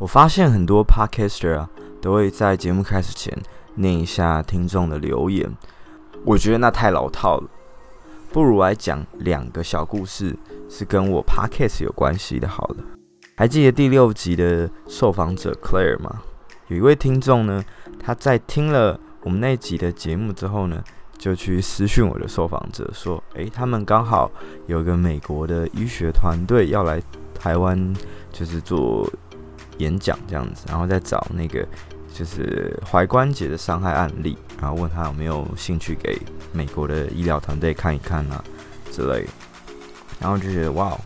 我发现很多 podcaster 啊，都会在节目开始前念一下听众的留言，我觉得那太老套了，不如来讲两个小故事，是跟我 podcast 有关系的。好了，还记得第六集的受访者 Claire 吗？有一位听众呢，他在听了我们那集的节目之后呢，就去私讯我的受访者说：“诶，他们刚好有个美国的医学团队要来台湾，就是做。”演讲这样子，然后再找那个就是踝关节的伤害案例，然后问他有没有兴趣给美国的医疗团队看一看啊之类的，然后就觉得哇，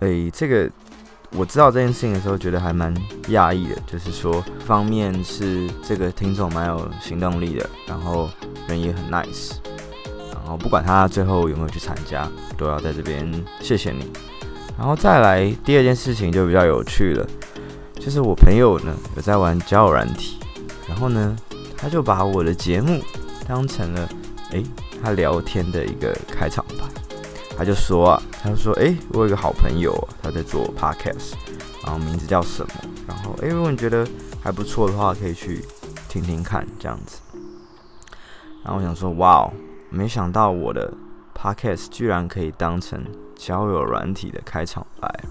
诶，这个我知道这件事情的时候，觉得还蛮讶异的，就是说方面是这个听众蛮有行动力的，然后人也很 nice，然后不管他最后有没有去参加，都要在这边谢谢你，然后再来第二件事情就比较有趣了。就是我朋友呢有在玩交友软体，然后呢他就把我的节目当成了诶他聊天的一个开场白，他就说啊，他就说诶我有一个好朋友他在做 podcast，然后名字叫什么，然后诶如果你觉得还不错的话，可以去听听看这样子。然后我想说哇哦，没想到我的 podcast 居然可以当成交友软体的开场白，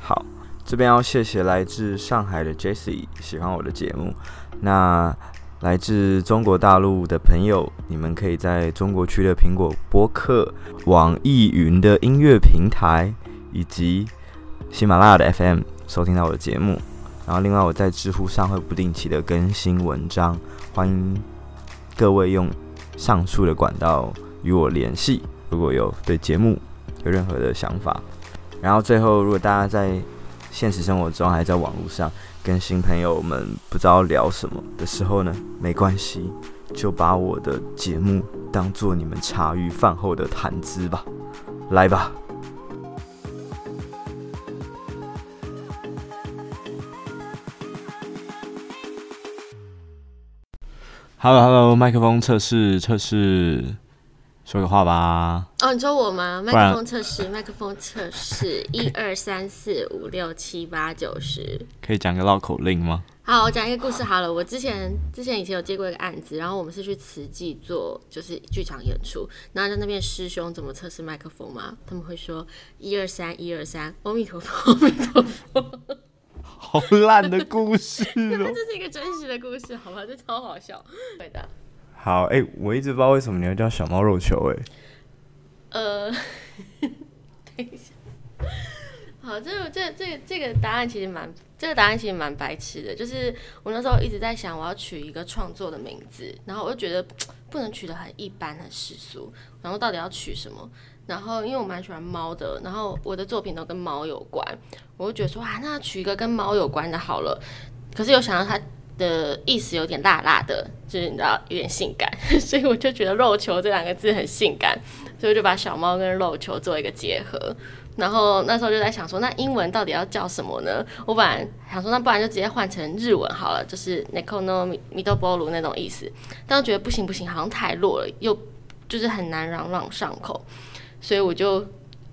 好。这边要谢谢来自上海的 Jesse 喜欢我的节目。那来自中国大陆的朋友，你们可以在中国区的苹果播客、网易云的音乐平台以及喜马拉雅的 FM 收听到我的节目。然后另外我在知乎上会不定期的更新文章，欢迎各位用上述的管道与我联系。如果有对节目有任何的想法，然后最后如果大家在现实生活中还在网络上跟新朋友们不知道聊什么的时候呢，没关系，就把我的节目当做你们茶余饭后的谈资吧，来吧。Hello，Hello，麦克风测试测试。说个话吧。哦，你说我吗？麦克风测试，麦克风测试，一二三四五六七八九十。可以讲个绕口令吗？好，我讲一个故事好了。我之前之前以前有接过一个案子，然后我们是去慈济做就是剧场演出，然后在那边师兄怎么测试麦克风吗？他们会说一二三一二三，阿弥陀佛，阿弥陀佛。好烂的故事哦。这是一个真实的故事，好吧？这超好笑，对的。好，哎、我一直不知道为什么你要叫小猫肉球、欸，哎，呃，等一下，好，这个这、这、这个答案其实蛮，这个答案其实蛮白痴的，就是我那时候一直在想，我要取一个创作的名字，然后我就觉得不能取得很一般、很世俗，然后到底要取什么？然后因为我蛮喜欢猫的，然后我的作品都跟猫有关，我就觉得说啊，那取一个跟猫有关的好了，可是又想到它。的意思有点辣辣的，就是你知道有点性感，所以我就觉得“肉球”这两个字很性感，所以我就把小猫跟肉球做一个结合。然后那时候就在想说，那英文到底要叫什么呢？我本来想说，那不然就直接换成日文好了，就是 “niconomi dobolu” 那种意思。但我觉得不行不行，好像太弱了，又就是很难朗朗上口，所以我就。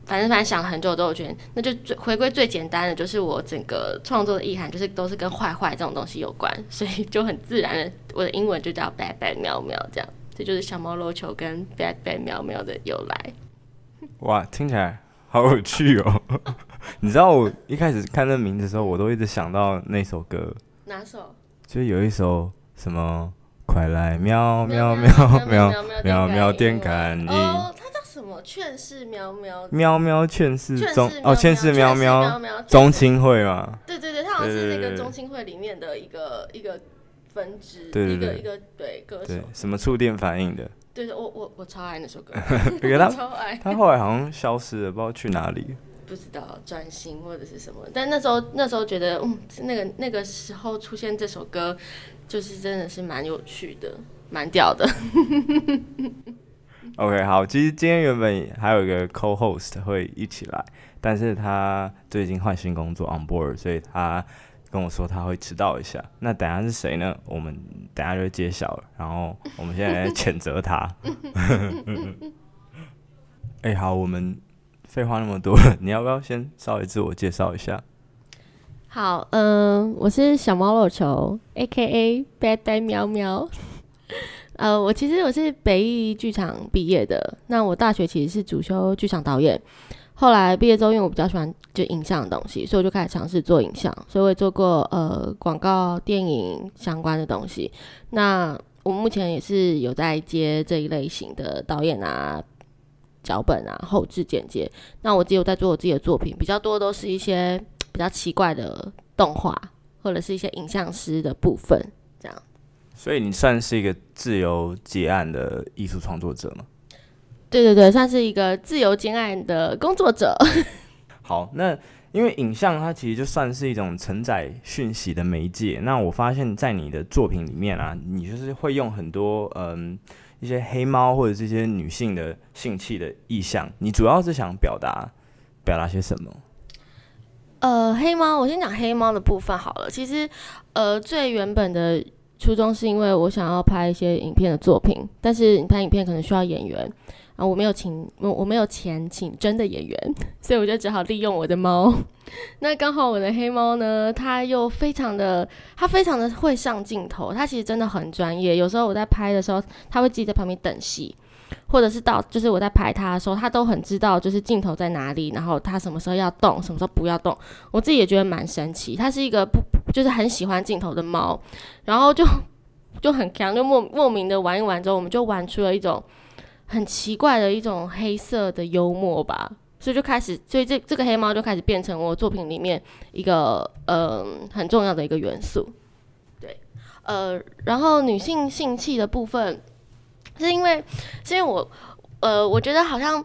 反正反正想了很久之后，我觉得那就最回归最简单的，就是我整个创作的意涵，就是都是跟坏坏这种东西有关，所以就很自然的，我的英文就叫 bad bad 喵喵这样，这就是小猫肉球跟 bad bad 喵喵的由来。哇，听起来好有趣哦！你知道我一开始看那名字的时候，我都一直想到那首歌。哪首？就是有一首什么，快来喵喵喵喵喵喵喵电感应。劝世喵喵？喵喵劝世中哦，劝世喵喵中青会嘛？对对对，他好像是那个中青会里面的一个一个分支，一个一个对歌手。什么触电反应的？对对，我我我超爱那首歌，他 超爱。他后来好像消失了，不知道去哪里。不知道转型或者是什么，但那时候那时候觉得，嗯，那个那个时候出现这首歌，就是真的是蛮有趣的，蛮屌的。OK，好，其实今天原本还有一个 co-host 会一起来，但是他最近换新工作 on board，所以他跟我说他会迟到一下。那等下是谁呢？我们等下就揭晓了。然后我们现在来谴责他。哎、好，我们废话那么多，你要不要先稍微自我介绍一下？好，嗯，我是小猫肉球，A.K.A. Bad Bad 喵喵。呃，我其实我是北艺剧场毕业的，那我大学其实是主修剧场导演。后来毕业之后，因为我比较喜欢就影像的东西，所以我就开始尝试做影像，所以我也做过呃广告、电影相关的东西。那我目前也是有在接这一类型的导演啊、脚本啊、后制剪接。那我只有在做我自己的作品，比较多都是一些比较奇怪的动画，或者是一些影像师的部分，这样。所以你算是一个自由结案的艺术创作者吗？对对对，算是一个自由结案的工作者。好，那因为影像它其实就算是一种承载讯息的媒介。那我发现，在你的作品里面啊，你就是会用很多嗯一些黑猫或者这些女性的性器的意象。你主要是想表达表达些什么？呃，黑猫，我先讲黑猫的部分好了。其实，呃，最原本的初衷是因为我想要拍一些影片的作品，但是你拍影片可能需要演员。啊，我没有请我我没有钱请真的演员，所以我就只好利用我的猫。那刚好我的黑猫呢，它又非常的，它非常的会上镜头，它其实真的很专业。有时候我在拍的时候，它会自己在旁边等戏，或者是到就是我在拍它的时候，它都很知道就是镜头在哪里，然后它什么时候要动，什么时候不要动。我自己也觉得蛮神奇，它是一个不就是很喜欢镜头的猫，然后就 就很强，就莫莫名的玩一玩之后，我们就玩出了一种。很奇怪的一种黑色的幽默吧，所以就开始，所以这这个黑猫就开始变成我作品里面一个呃很重要的一个元素。对，呃，然后女性性器的部分，是因为是因为我呃我觉得好像。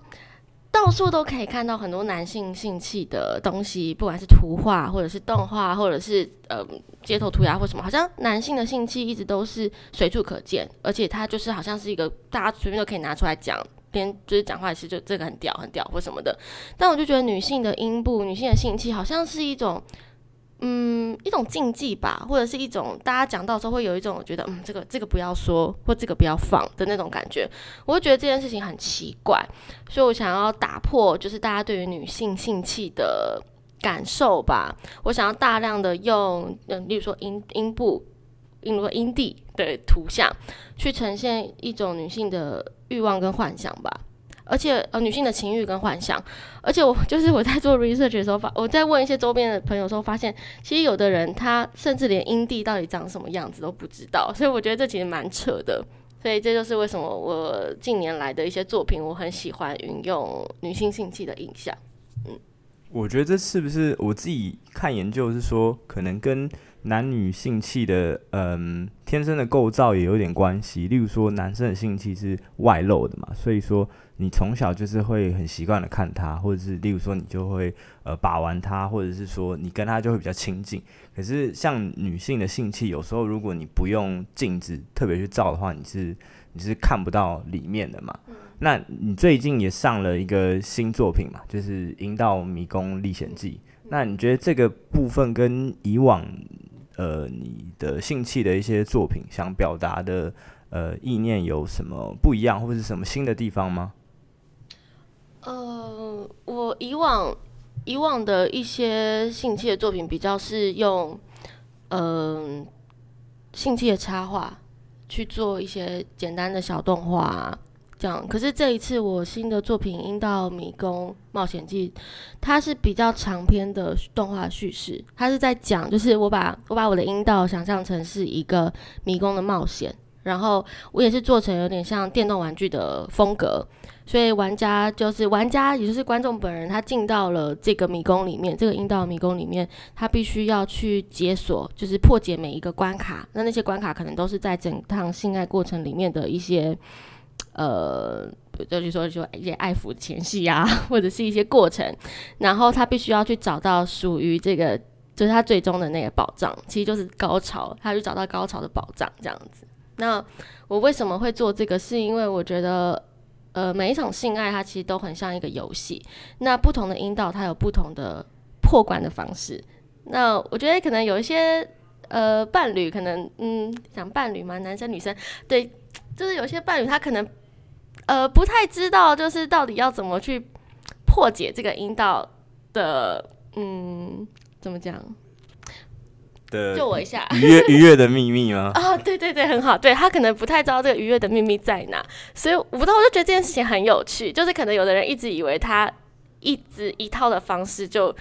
到处都可以看到很多男性性器的东西，不管是图画，或者是动画，或者是呃街头涂鸦或什么，好像男性的性器一直都是随处可见，而且它就是好像是一个大家随便都可以拿出来讲，连就是讲话也是就这个很屌很屌或什么的。但我就觉得女性的阴部、女性的性器好像是一种。嗯，一种禁忌吧，或者是一种大家讲到的时候会有一种觉得，嗯，这个这个不要说，或这个不要放的那种感觉。我会觉得这件事情很奇怪，所以我想要打破，就是大家对于女性性器的感受吧。我想要大量的用，嗯，例如说阴阴部，例如说阴蒂的图像，去呈现一种女性的欲望跟幻想吧。而且呃，女性的情欲跟幻想，而且我就是我在做 research 的时候发，我在问一些周边的朋友的时候发现，其实有的人他甚至连阴蒂到底长什么样子都不知道，所以我觉得这其实蛮扯的。所以这就是为什么我近年来的一些作品，我很喜欢运用女性性器的影像。嗯，我觉得这是不是我自己看研究是说，可能跟男女性器的嗯天生的构造也有点关系。例如说，男生的性器是外露的嘛，所以说。你从小就是会很习惯的看他，或者是例如说你就会呃把玩他，或者是说你跟他就会比较亲近。可是像女性的性器，有时候如果你不用镜子特别去照的话，你是你是看不到里面的嘛。嗯。那你最近也上了一个新作品嘛，就是《阴道迷宫历险记》。那你觉得这个部分跟以往呃你的性器的一些作品想表达的呃意念有什么不一样，或者是什么新的地方吗？呃，我以往以往的一些性器的作品比较是用嗯、呃、性器的插画去做一些简单的小动画啊，这样。可是这一次我新的作品《阴道迷宫冒险记》，它是比较长篇的动画叙事，它是在讲，就是我把我把我的阴道想象成是一个迷宫的冒险，然后我也是做成有点像电动玩具的风格。所以玩家就是玩家，也就是观众本人，他进到了这个迷宫里面，这个阴道迷宫里面，他必须要去解锁，就是破解每一个关卡。那那些关卡可能都是在整趟性爱过程里面的一些，呃，就是说就一些爱抚前戏啊，或者是一些过程。然后他必须要去找到属于这个，就是他最终的那个宝藏，其实就是高潮，他去找到高潮的宝藏这样子。那我为什么会做这个？是因为我觉得。呃，每一场性爱它其实都很像一个游戏。那不同的阴道它有不同的破关的方式。那我觉得可能有一些呃伴侣可能嗯想伴侣嘛，男生女生对，就是有些伴侣他可能呃不太知道，就是到底要怎么去破解这个阴道的嗯怎么讲？的救我一下，愉悦愉悦的秘密吗？哦，对对对，很好。对，他可能不太知道这个愉悦的秘密在哪，所以我不知道，我就觉得这件事情很有趣。就是可能有的人一直以为他一直一套的方式就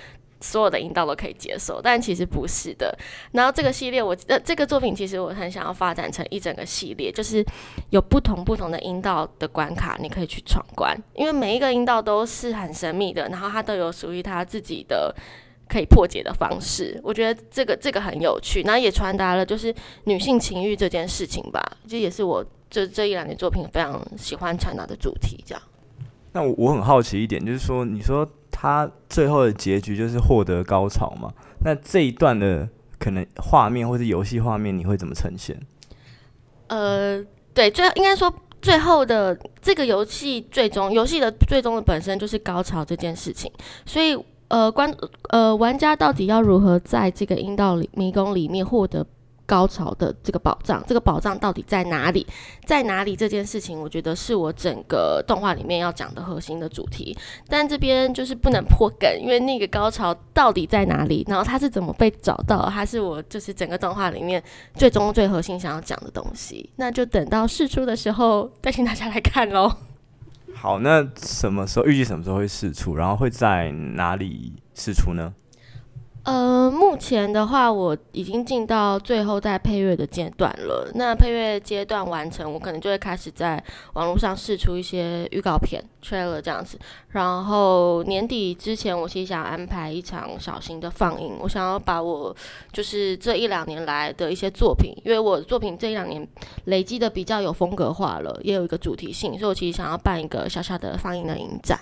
所有的阴道都可以接受，但其实不是的。然后这个系列我，我呃这个作品其实我很想要发展成一整个系列，就是有不同不同的阴道的关卡，你可以去闯关，因为每一个阴道都是很神秘的，然后它都有属于它自己的。可以破解的方式，我觉得这个这个很有趣，然后也传达了就是女性情欲这件事情吧，这也是我这这一两年作品非常喜欢传达的主题。这样，那我我很好奇一点，就是说，你说他最后的结局就是获得高潮嘛？那这一段的可能画面或是游戏画面，你会怎么呈现？呃，对，最应该说最后的这个游戏最终游戏的最终的本身就是高潮这件事情，所以。呃，关呃，玩家到底要如何在这个阴道里迷宫里面获得高潮的这个宝藏？这个宝藏到底在哪里？在哪里？这件事情，我觉得是我整个动画里面要讲的核心的主题。但这边就是不能破梗，因为那个高潮到底在哪里？然后它是怎么被找到？它是我就是整个动画里面最终最核心想要讲的东西。那就等到试出的时候再请大家来看喽。好，那什么时候预计什么时候会试出？然后会在哪里试出呢？呃，目前的话，我已经进到最后在配乐的阶段了。那配乐阶段完成，我可能就会开始在网络上试出一些预告片、trailer 这样子。然后年底之前，我其实想安排一场小型的放映。我想要把我就是这一两年来的一些作品，因为我的作品这一两年累积的比较有风格化了，也有一个主题性，所以我其实想要办一个小小的放映的影展。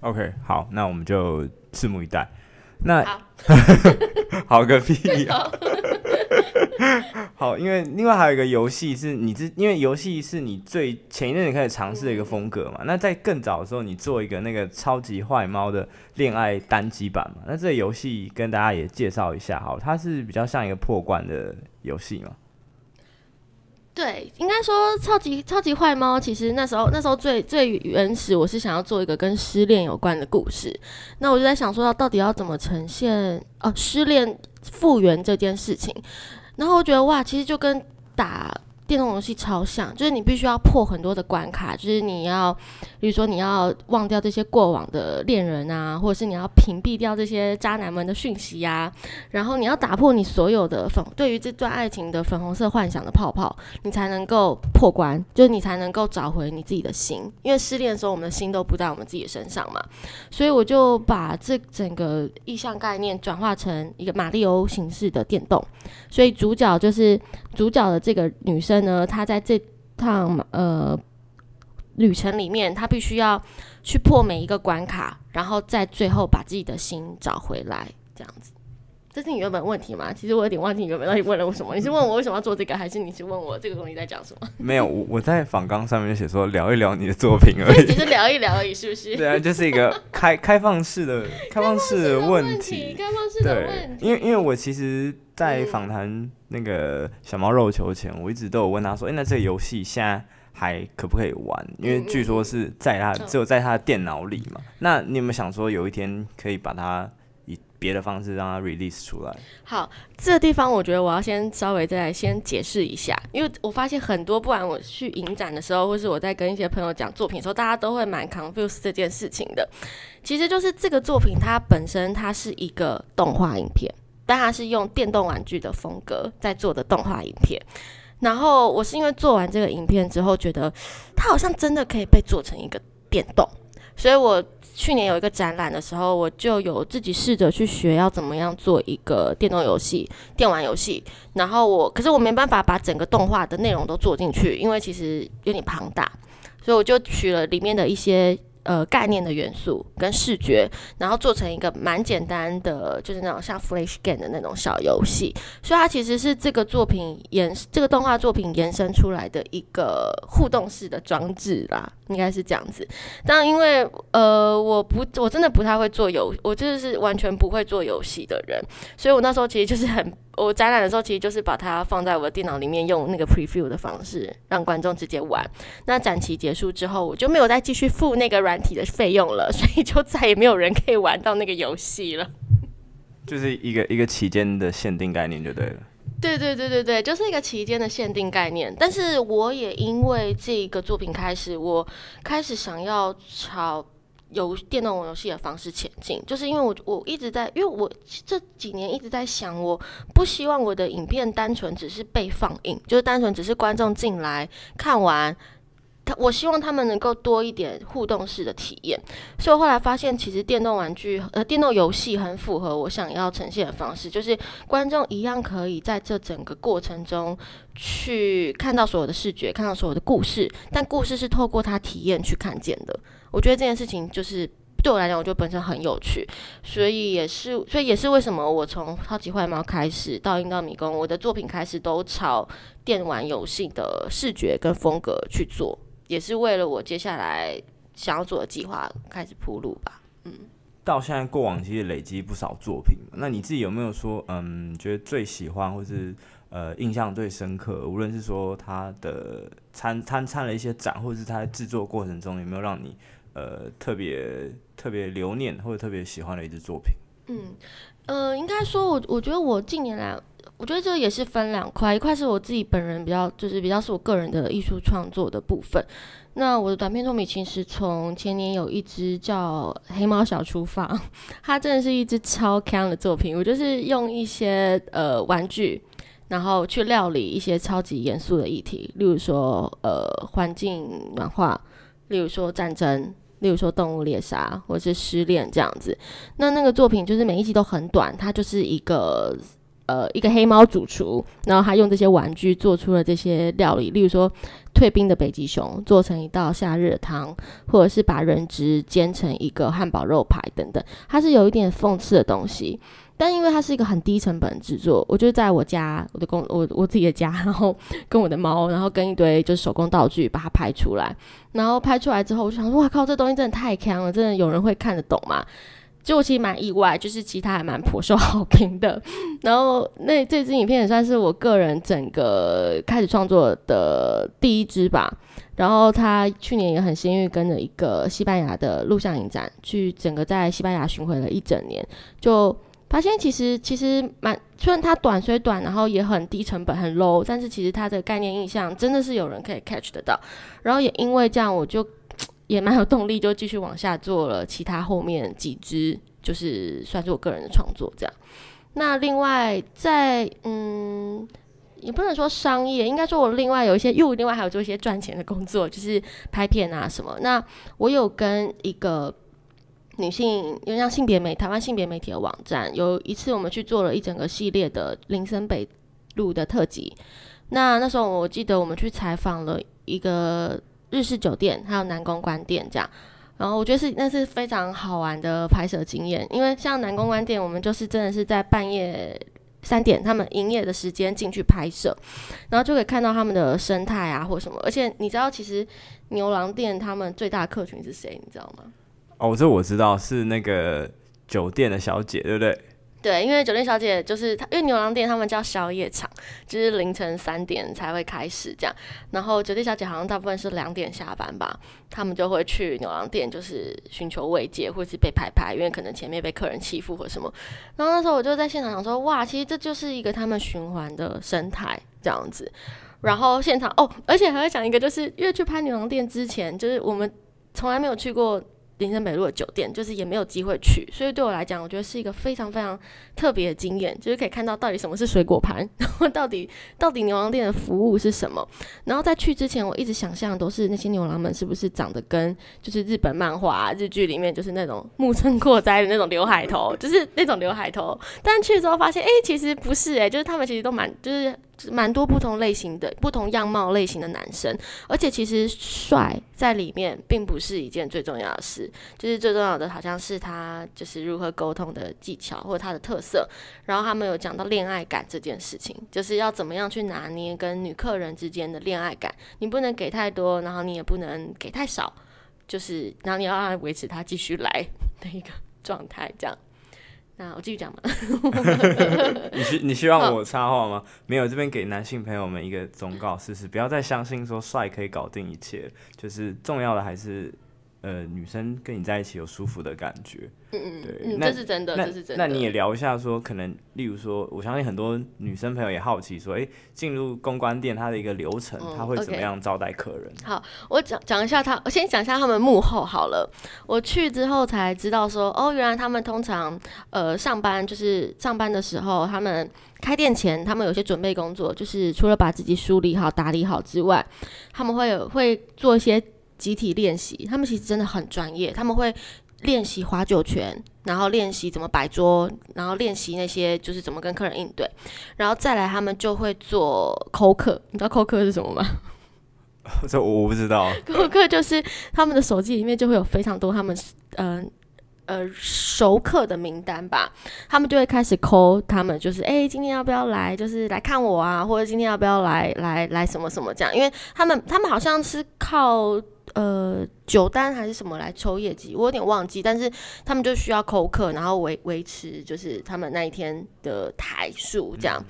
OK，好，那我们就拭目以待。那好，好个屁啊！好，因为另外还有一个游戏是你之，因为游戏是你最前一阵子开始尝试的一个风格嘛。那在更早的时候，你做一个那个超级坏猫的恋爱单机版嘛。那这个游戏跟大家也介绍一下，好，它是比较像一个破关的游戏嘛。对，应该说超级超级坏猫，其实那时候那时候最最原始，我是想要做一个跟失恋有关的故事。那我就在想说，要到底要怎么呈现哦，失恋复原这件事情。然后我觉得哇，其实就跟打。电动游戏超像，就是你必须要破很多的关卡，就是你要，比如说你要忘掉这些过往的恋人啊，或者是你要屏蔽掉这些渣男们的讯息呀，然后你要打破你所有的粉，对于这段爱情的粉红色幻想的泡泡，你才能够破关，就是你才能够找回你自己的心，因为失恋的时候我们的心都不在我们自己的身上嘛，所以我就把这整个意象概念转化成一个马里欧形式的电动，所以主角就是主角的这个女生。呢，他在这趟呃旅程里面，他必须要去破每一个关卡，然后在最后把自己的心找回来，这样子。这是你原本问题吗？其实我有点忘记你原本到底问了我什么。你是问我为什么要做这个，还是你是问我这个东西在讲什么？没有，我我在访纲上面写说聊一聊你的作品而已，只是聊一聊而已，是不是？对啊，就是一个开开放式的 开放式的问题，开放式的问题。对，因为因为我其实，在访谈那个小猫肉球前，我一直都有问他说：“哎、欸，那这个游戏现在还可不可以玩？因为据说是在他只有在他的电脑里嘛。那你有没有想说有一天可以把它？”别的方式让它 release 出来。好，这个地方我觉得我要先稍微再先解释一下，因为我发现很多，不管我去影展的时候，或是我在跟一些朋友讲作品的时候，大家都会蛮 confuse 这件事情的。其实就是这个作品它本身它是一个动画影片，但它是用电动玩具的风格在做的动画影片。然后我是因为做完这个影片之后，觉得它好像真的可以被做成一个电动，所以我。去年有一个展览的时候，我就有自己试着去学要怎么样做一个电动游戏、电玩游戏。然后我，可是我没办法把整个动画的内容都做进去，因为其实有点庞大，所以我就取了里面的一些。呃，概念的元素跟视觉，然后做成一个蛮简单的，就是那种像 Flash Game 的那种小游戏，所以它其实是这个作品延这个动画作品延伸出来的一个互动式的装置啦，应该是这样子。但因为呃，我不，我真的不太会做游，我就是完全不会做游戏的人，所以我那时候其实就是很。我展览的时候，其实就是把它放在我的电脑里面，用那个 preview 的方式让观众直接玩。那展期结束之后，我就没有再继续付那个软体的费用了，所以就再也没有人可以玩到那个游戏了。就是一个一个期间的限定概念就对了。对对对对对，就是一个期间的限定概念。但是我也因为这个作品开始，我开始想要朝游电动游戏的方式前进，就是因为我我一直在，因为我这几年一直在想，我不希望我的影片单纯只是被放映，就是单纯只是观众进来看完。我希望他们能够多一点互动式的体验，所以我后来发现，其实电动玩具呃电动游戏很符合我想要呈现的方式，就是观众一样可以在这整个过程中去看到所有的视觉，看到所有的故事，但故事是透过他体验去看见的。我觉得这件事情就是对我来讲，我觉得本身很有趣，所以也是，所以也是为什么我从超级坏猫开始到阴道迷宫，我的作品开始都朝电玩游戏的视觉跟风格去做。也是为了我接下来想要做的计划开始铺路吧。嗯，到现在过往其实累积不少作品，那你自己有没有说，嗯，觉得最喜欢或是呃印象最深刻？无论是说他的参参参了一些展，或者是他在制作过程中有没有让你呃特别特别留念或者特别喜欢的一支作品？嗯，呃，应该说我我觉得我近年来。我觉得这也是分两块，一块是我自己本人比较，就是比较是我个人的艺术创作的部分。那我的短片作品其实从前年有一只叫《黑猫小厨房》，它真的是一只超强的作品。我就是用一些呃玩具，然后去料理一些超级严肃的议题，例如说呃环境暖化，例如说战争，例如说动物猎杀，或是失恋这样子。那那个作品就是每一集都很短，它就是一个。呃，一个黑猫主厨，然后他用这些玩具做出了这些料理，例如说退冰的北极熊做成一道夏日汤，或者是把人质煎成一个汉堡肉排等等，它是有一点讽刺的东西。但因为它是一个很低成本制作，我就在我家，我的工，我我自己的家，然后跟我的猫，然后跟一堆就是手工道具把它拍出来，然后拍出来之后，我就想说，哇靠，这东西真的太强了，真的有人会看得懂吗？就我其实蛮意外，就是其他还蛮颇受好评的。然后那这支影片也算是我个人整个开始创作的第一支吧。然后他去年也很幸运跟着一个西班牙的录像影展，去整个在西班牙巡回了一整年，就发现其实其实蛮虽然它短虽短，然后也很低成本很 low，但是其实它的概念印象真的是有人可以 catch 得到。然后也因为这样，我就。也蛮有动力，就继续往下做了其他后面几支，就是算是我个人的创作这样。那另外在嗯，也不能说商业，应该说我另外有一些，又另外还有做一些赚钱的工作，就是拍片啊什么。那我有跟一个女性，有点像性别媒台湾性别媒体的网站，有一次我们去做了一整个系列的林森北路的特辑。那那时候我记得我们去采访了一个。日式酒店还有南宫关店这样，然后我觉得是那是非常好玩的拍摄经验，因为像南宫关店，我们就是真的是在半夜三点他们营业的时间进去拍摄，然后就可以看到他们的生态啊或什么，而且你知道其实牛郎店他们最大的客群是谁，你知道吗？哦，这我知道是那个酒店的小姐，对不对？对，因为酒店小姐就是他，因为牛郎店他们叫宵夜场，就是凌晨三点才会开始这样。然后酒店小姐好像大部分是两点下班吧，他们就会去牛郎店，就是寻求慰藉，或是被拍拍，因为可能前面被客人欺负或什么。然后那时候我就在现场想说，哇，其实这就是一个他们循环的生态这样子。然后现场哦，而且还会讲一个，就是因为去拍牛郎店之前，就是我们从来没有去过。林森北路的酒店，就是也没有机会去，所以对我来讲，我觉得是一个非常非常特别的经验，就是可以看到到底什么是水果盘，然后到底到底牛郎店的服务是什么。然后在去之前，我一直想象都是那些牛郎们是不是长得跟就是日本漫画、日剧里面就是那种木村拓哉的那种刘海头，就是那种刘海头。但去之后发现，哎、其实不是、欸，哎，就是他们其实都蛮就是。蛮多不同类型的、不同样貌类型的男生，而且其实帅在里面并不是一件最重要的事，就是最重要的好像是他就是如何沟通的技巧或者他的特色。然后他们有讲到恋爱感这件事情，就是要怎么样去拿捏跟女客人之间的恋爱感，你不能给太多，然后你也不能给太少，就是然后你要让他维持他继续来的一个状态，这样。那我继续讲嘛。你需你希望我插话吗？哦、没有，这边给男性朋友们一个忠告，试试不要再相信说帅可以搞定一切，就是重要的还是呃，女生跟你在一起有舒服的感觉，嗯嗯，对，这是真的，那这是真的。那你也聊一下，说可能，例如说，我相信很多女生朋友也好奇，说，哎、欸，进入公关店它的一个流程，他、嗯、会怎么样招待客人？好，我讲讲一下他，我先讲一下他们幕后好了。我去之后才知道说，哦，原来他们通常呃上班就是上班的时候，他们开店前，他们有些准备工作，就是除了把自己梳理好、打理好之外，他们会有会做一些。集体练习，他们其实真的很专业。他们会练习划酒拳，然后练习怎么摆桌，然后练习那些就是怎么跟客人应对，然后再来他们就会做口渴。你知道口渴是什么吗？这我不知道。口渴就是他们的手机里面就会有非常多他们嗯呃，呃熟客的名单吧，他们就会开始扣他们，就是哎、欸，今天要不要来，就是来看我啊，或者今天要不要来来来什么什么这样，因为他们他们好像是靠。呃，酒单还是什么来抽业绩，我有点忘记。但是他们就需要扣客，然后维维持就是他们那一天的台数这样。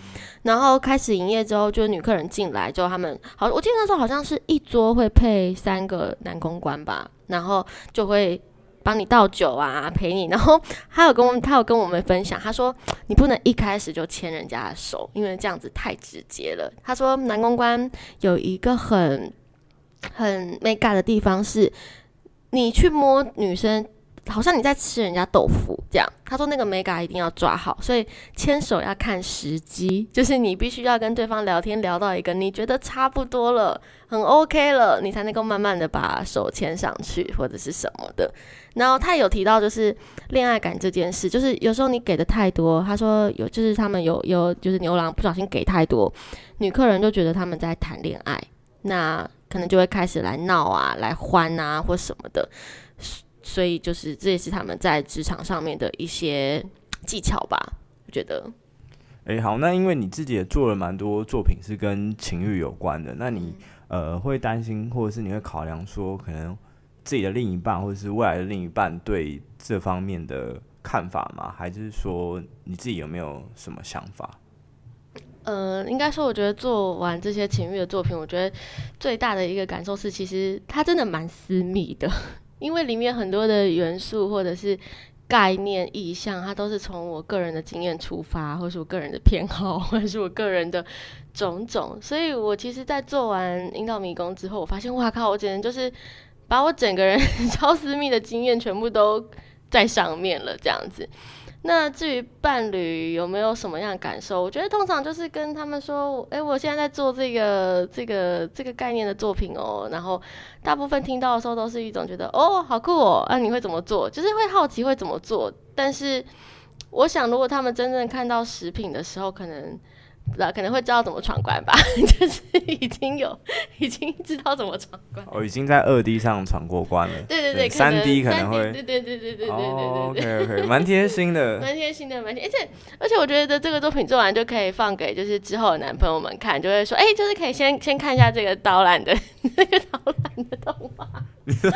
然后开始营业之后，就是女客人进来之后，他们好，我记得那时候好像是一桌会配三个男公关吧，然后就会帮你倒酒啊，陪你。然后他有跟我他有跟我们分享，他说你不能一开始就牵人家的手，因为这样子太直接了。他说男公关有一个很。很没尬的地方是，你去摸女生，好像你在吃人家豆腐这样。他说那个美感一定要抓好，所以牵手要看时机，就是你必须要跟对方聊天聊到一个你觉得差不多了，很 OK 了，你才能够慢慢的把手牵上去或者是什么的。然后他有提到就是恋爱感这件事，就是有时候你给的太多，他说有就是他们有有就是牛郎不小心给太多，女客人就觉得他们在谈恋爱，那。可能就会开始来闹啊，来欢啊，或什么的，所以就是这也是他们在职场上面的一些技巧吧，我觉得。哎、欸，好，那因为你自己也做了蛮多作品是跟情欲有关的，那你、嗯、呃会担心，或者是你会考量说，可能自己的另一半或者是未来的另一半对这方面的看法吗？还是说你自己有没有什么想法？呃，应该说，我觉得做完这些情欲的作品，我觉得最大的一个感受是，其实它真的蛮私密的，因为里面很多的元素或者是概念、意象，它都是从我个人的经验出发，或者是我个人的偏好，或者是我个人的种种。所以我其实，在做完《阴道迷宫》之后，我发现，哇靠，我简直就是把我整个人 超私密的经验全部都在上面了，这样子。那至于伴侣有没有什么样感受？我觉得通常就是跟他们说，哎、欸，我现在在做这个这个这个概念的作品哦。然后大部分听到的时候都是一种觉得，哦，好酷哦，啊，你会怎么做？就是会好奇会怎么做。但是我想，如果他们真正看到食品的时候，可能。不知道可能会知道怎么闯关吧，就是已经有已经知道怎么闯关。哦，已经在二 D 上闯过关了。对对对，三 D 可能会。对对对对对对对对对。哦，OK OK，蛮贴心的。蛮贴心的，蛮贴，而且而且我觉得这个作品做完就可以放给就是之后的男朋友们看，就会说，哎、欸，就是可以先先看一下这个导览的 那个导览的动画。你 说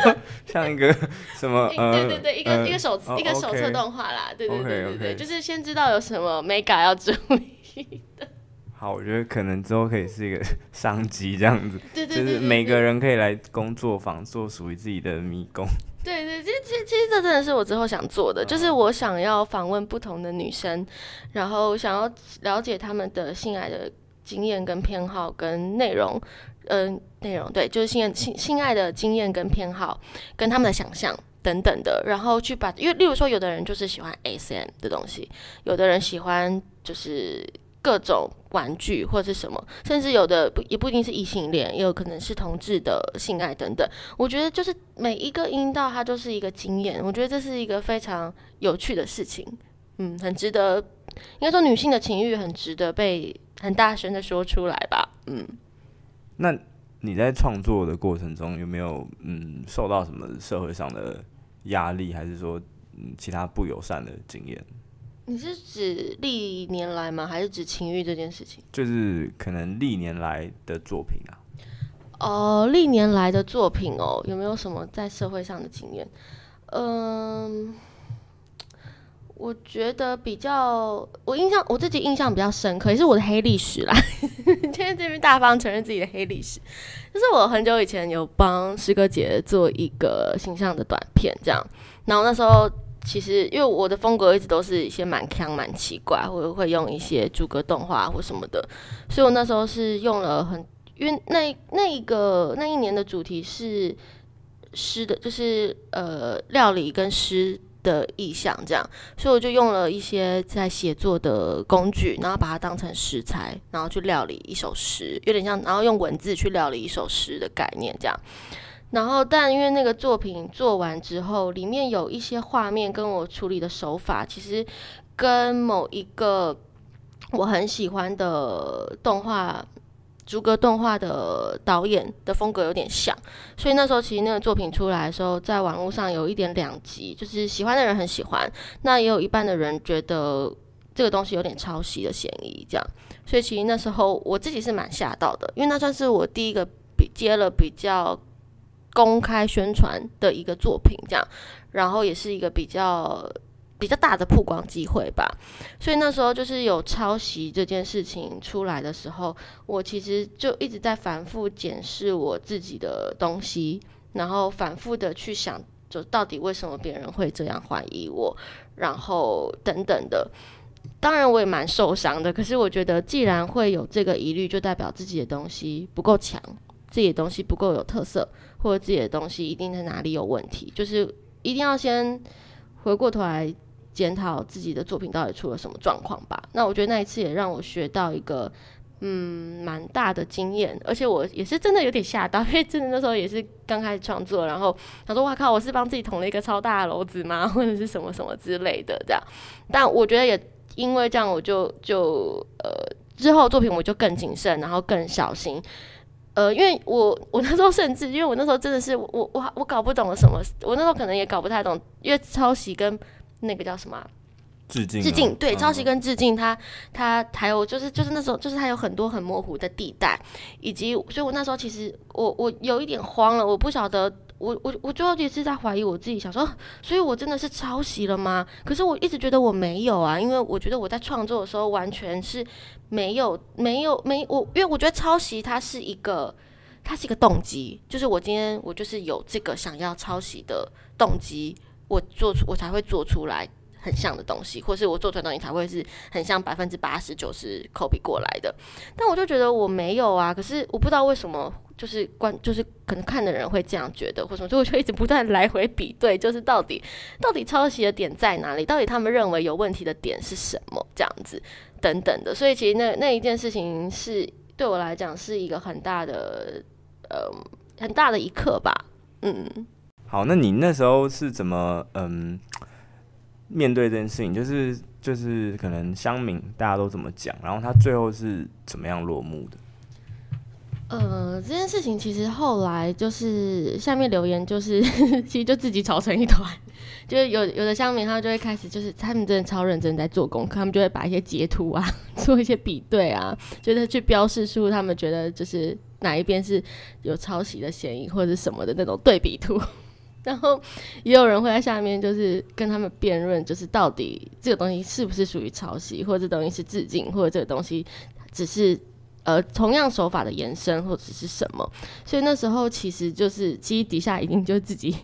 像一个什么？呃、对对对，一个、呃、一个手、哦、一个手册动画啦。对对对对对.就是先知道有什么美感要注意的。好，我觉得可能之后可以是一个 商机这样子，对对对，就是每个人可以来工作坊做属于自己的迷宫。对对，其实其实这真的是我之后想做的，就是我想要访问不同的女生，然后想要了解她们的性爱的经验跟偏好跟内容，嗯、呃，内容对，就是性性性爱的经验跟偏好跟他们的想象等等的，然后去把，因为例如说有的人就是喜欢 SM 的东西，有的人喜欢就是。各种玩具或者是什么，甚至有的不也不一定是异性恋，也有可能是同志的性爱等等。我觉得就是每一个阴道它就是一个经验，我觉得这是一个非常有趣的事情，嗯，很值得，应该说女性的情欲很值得被很大声的说出来吧，嗯。那你在创作的过程中有没有嗯受到什么社会上的压力，还是说嗯其他不友善的经验？你是指历年来吗？还是指情欲这件事情？就是可能历年来的作品啊。哦，历年来的作品哦，有没有什么在社会上的经验？嗯，我觉得比较我印象我自己印象比较深刻，也是我的黑历史啦。今天这边大方承认自己的黑历史，就是我很久以前有帮师哥姐做一个形象的短片，这样。然后那时候其实因为我的风格一直都是一些蛮锵、蛮奇怪，或者会用一些逐格动画或什么的，所以我那时候是用了很，因为那那一个那一年的主题是诗的，就是呃料理跟诗。的意象，这样，所以我就用了一些在写作的工具，然后把它当成食材，然后去料理一首诗，有点像，然后用文字去料理一首诗的概念，这样。然后，但因为那个作品做完之后，里面有一些画面跟我处理的手法，其实跟某一个我很喜欢的动画。逐格动画的导演的风格有点像，所以那时候其实那个作品出来的时候，在网络上有一点两极，就是喜欢的人很喜欢，那也有一半的人觉得这个东西有点抄袭的嫌疑，这样。所以其实那时候我自己是蛮吓到的，因为那算是我第一个比接了比较公开宣传的一个作品，这样，然后也是一个比较。比较大的曝光机会吧，所以那时候就是有抄袭这件事情出来的时候，我其实就一直在反复检视我自己的东西，然后反复的去想，就到底为什么别人会这样怀疑我，然后等等的。当然我也蛮受伤的，可是我觉得既然会有这个疑虑，就代表自己的东西不够强，自己的东西不够有特色，或者自己的东西一定在哪里有问题，就是一定要先回过头来。检讨自己的作品到底出了什么状况吧。那我觉得那一次也让我学到一个嗯蛮大的经验，而且我也是真的有点吓到，因为真的那时候也是刚开始创作，然后他说：“哇靠，我是帮自己捅了一个超大的篓子吗？或者是什么什么之类的这样。”但我觉得也因为这样，我就就呃之后作品我就更谨慎，然后更小心。呃，因为我我那时候甚至因为我那时候真的是我我我搞不懂了什么，我那时候可能也搞不太懂，因为抄袭跟那个叫什么、啊？致敬，致敬，对，抄袭跟致敬，他他还有就是就是那时候就是他有很多很模糊的地带，以及所以我那时候其实我我有一点慌了，我不晓得，我我我最后一次在怀疑我自己，想说，所以我真的是抄袭了吗？可是我一直觉得我没有啊，因为我觉得我在创作的时候完全是没有没有没我，因为我觉得抄袭它是一个它是一个动机，就是我今天我就是有这个想要抄袭的动机。我做出我才会做出来很像的东西，或是我做出来东西才会是很像百分之八十九十 copy 过来的。但我就觉得我没有啊，可是我不知道为什么，就是观就是可能看的人会这样觉得，或什么，所以我就一直不断来回比对，就是到底到底抄袭的点在哪里，到底他们认为有问题的点是什么，这样子等等的。所以其实那那一件事情是对我来讲是一个很大的呃很大的一刻吧，嗯。好，那你那时候是怎么嗯面对这件事情？就是就是可能乡民大家都怎么讲，然后他最后是怎么样落幕的？呃，这件事情其实后来就是下面留言就是 其实就自己吵成一团，就是有有的乡民他们就会开始就是他们真的超认真在做功课，他们就会把一些截图啊 做一些比对啊，就是去标示出他们觉得就是哪一边是有抄袭的嫌疑或者什么的那种对比图。然后也有人会在下面就是跟他们辩论，就是到底这个东西是不是属于抄袭，或者这东西是致敬，或者这个东西只是呃同样手法的延伸，或者是什么。所以那时候其实就是其实底下一定就自己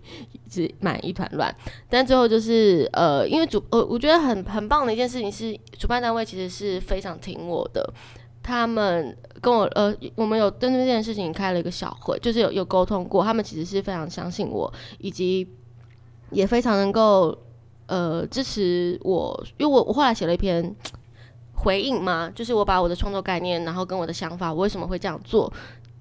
是满一团乱。但最后就是呃，因为主呃我觉得很很棒的一件事情是，主办单位其实是非常挺我的。他们跟我呃，我们有针对这件事情开了一个小会，就是有有沟通过。他们其实是非常相信我，以及也非常能够呃支持我，因为我我后来写了一篇回应吗，就是我把我的创作概念，然后跟我的想法，我为什么会这样做。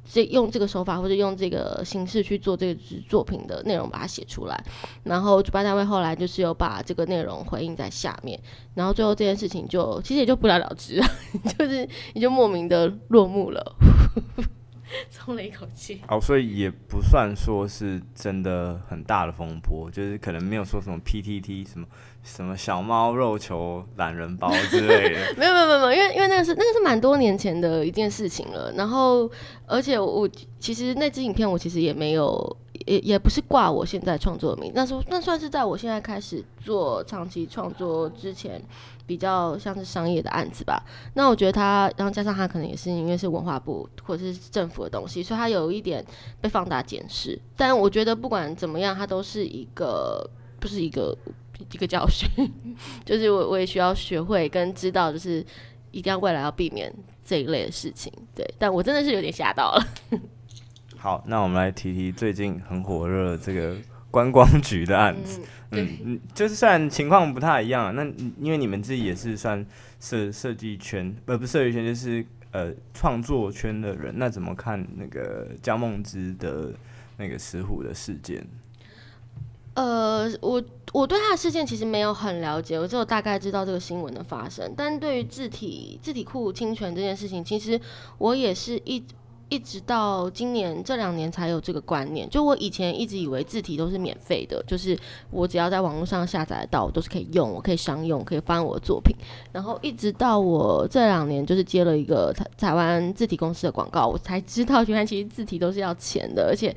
这用这个手法或者用这个形式去做这个作品的内容，把它写出来。然后主办单位后来就是有把这个内容回应在下面，然后最后这件事情就其实也就不了了之了，就是也就莫名的落幕了，松了一口气。哦，所以也不算说是真的很大的风波，就是可能没有说什么 PTT 什么什么小猫肉球懒人包之类的。没有没有没有，因为因为那个是那个是蛮多年前的一件事情了。然后，而且我，我其实那支影片我其实也没有。也也不是挂我现在创作的名，那是那算是在我现在开始做长期创作之前，比较像是商业的案子吧。那我觉得他，然后加上他可能也是因为是文化部或者是政府的东西，所以他有一点被放大检视。但我觉得不管怎么样，他都是一个不是一个一个教训，就是我我也需要学会跟知道，就是一定要未来要避免这一类的事情。对，但我真的是有点吓到了。好，那我们来提提最近很火热的这个观光局的案子。嗯嗯，就是虽然情况不太一样，那因为你们自己也是算设设计圈，呃，不是设计圈，就是呃创作圈的人，那怎么看那个江梦之的那个石虎的事件？呃，我我对他的事件其实没有很了解，我只有大概知道这个新闻的发生。但对于字体字体库侵权这件事情，其实我也是一。一直到今年这两年才有这个观念。就我以前一直以为字体都是免费的，就是我只要在网络上下载到，我都是可以用，我可以商用，可以翻我的作品。然后一直到我这两年就是接了一个台台湾字体公司的广告，我才知道原来其实字体都是要钱的，而且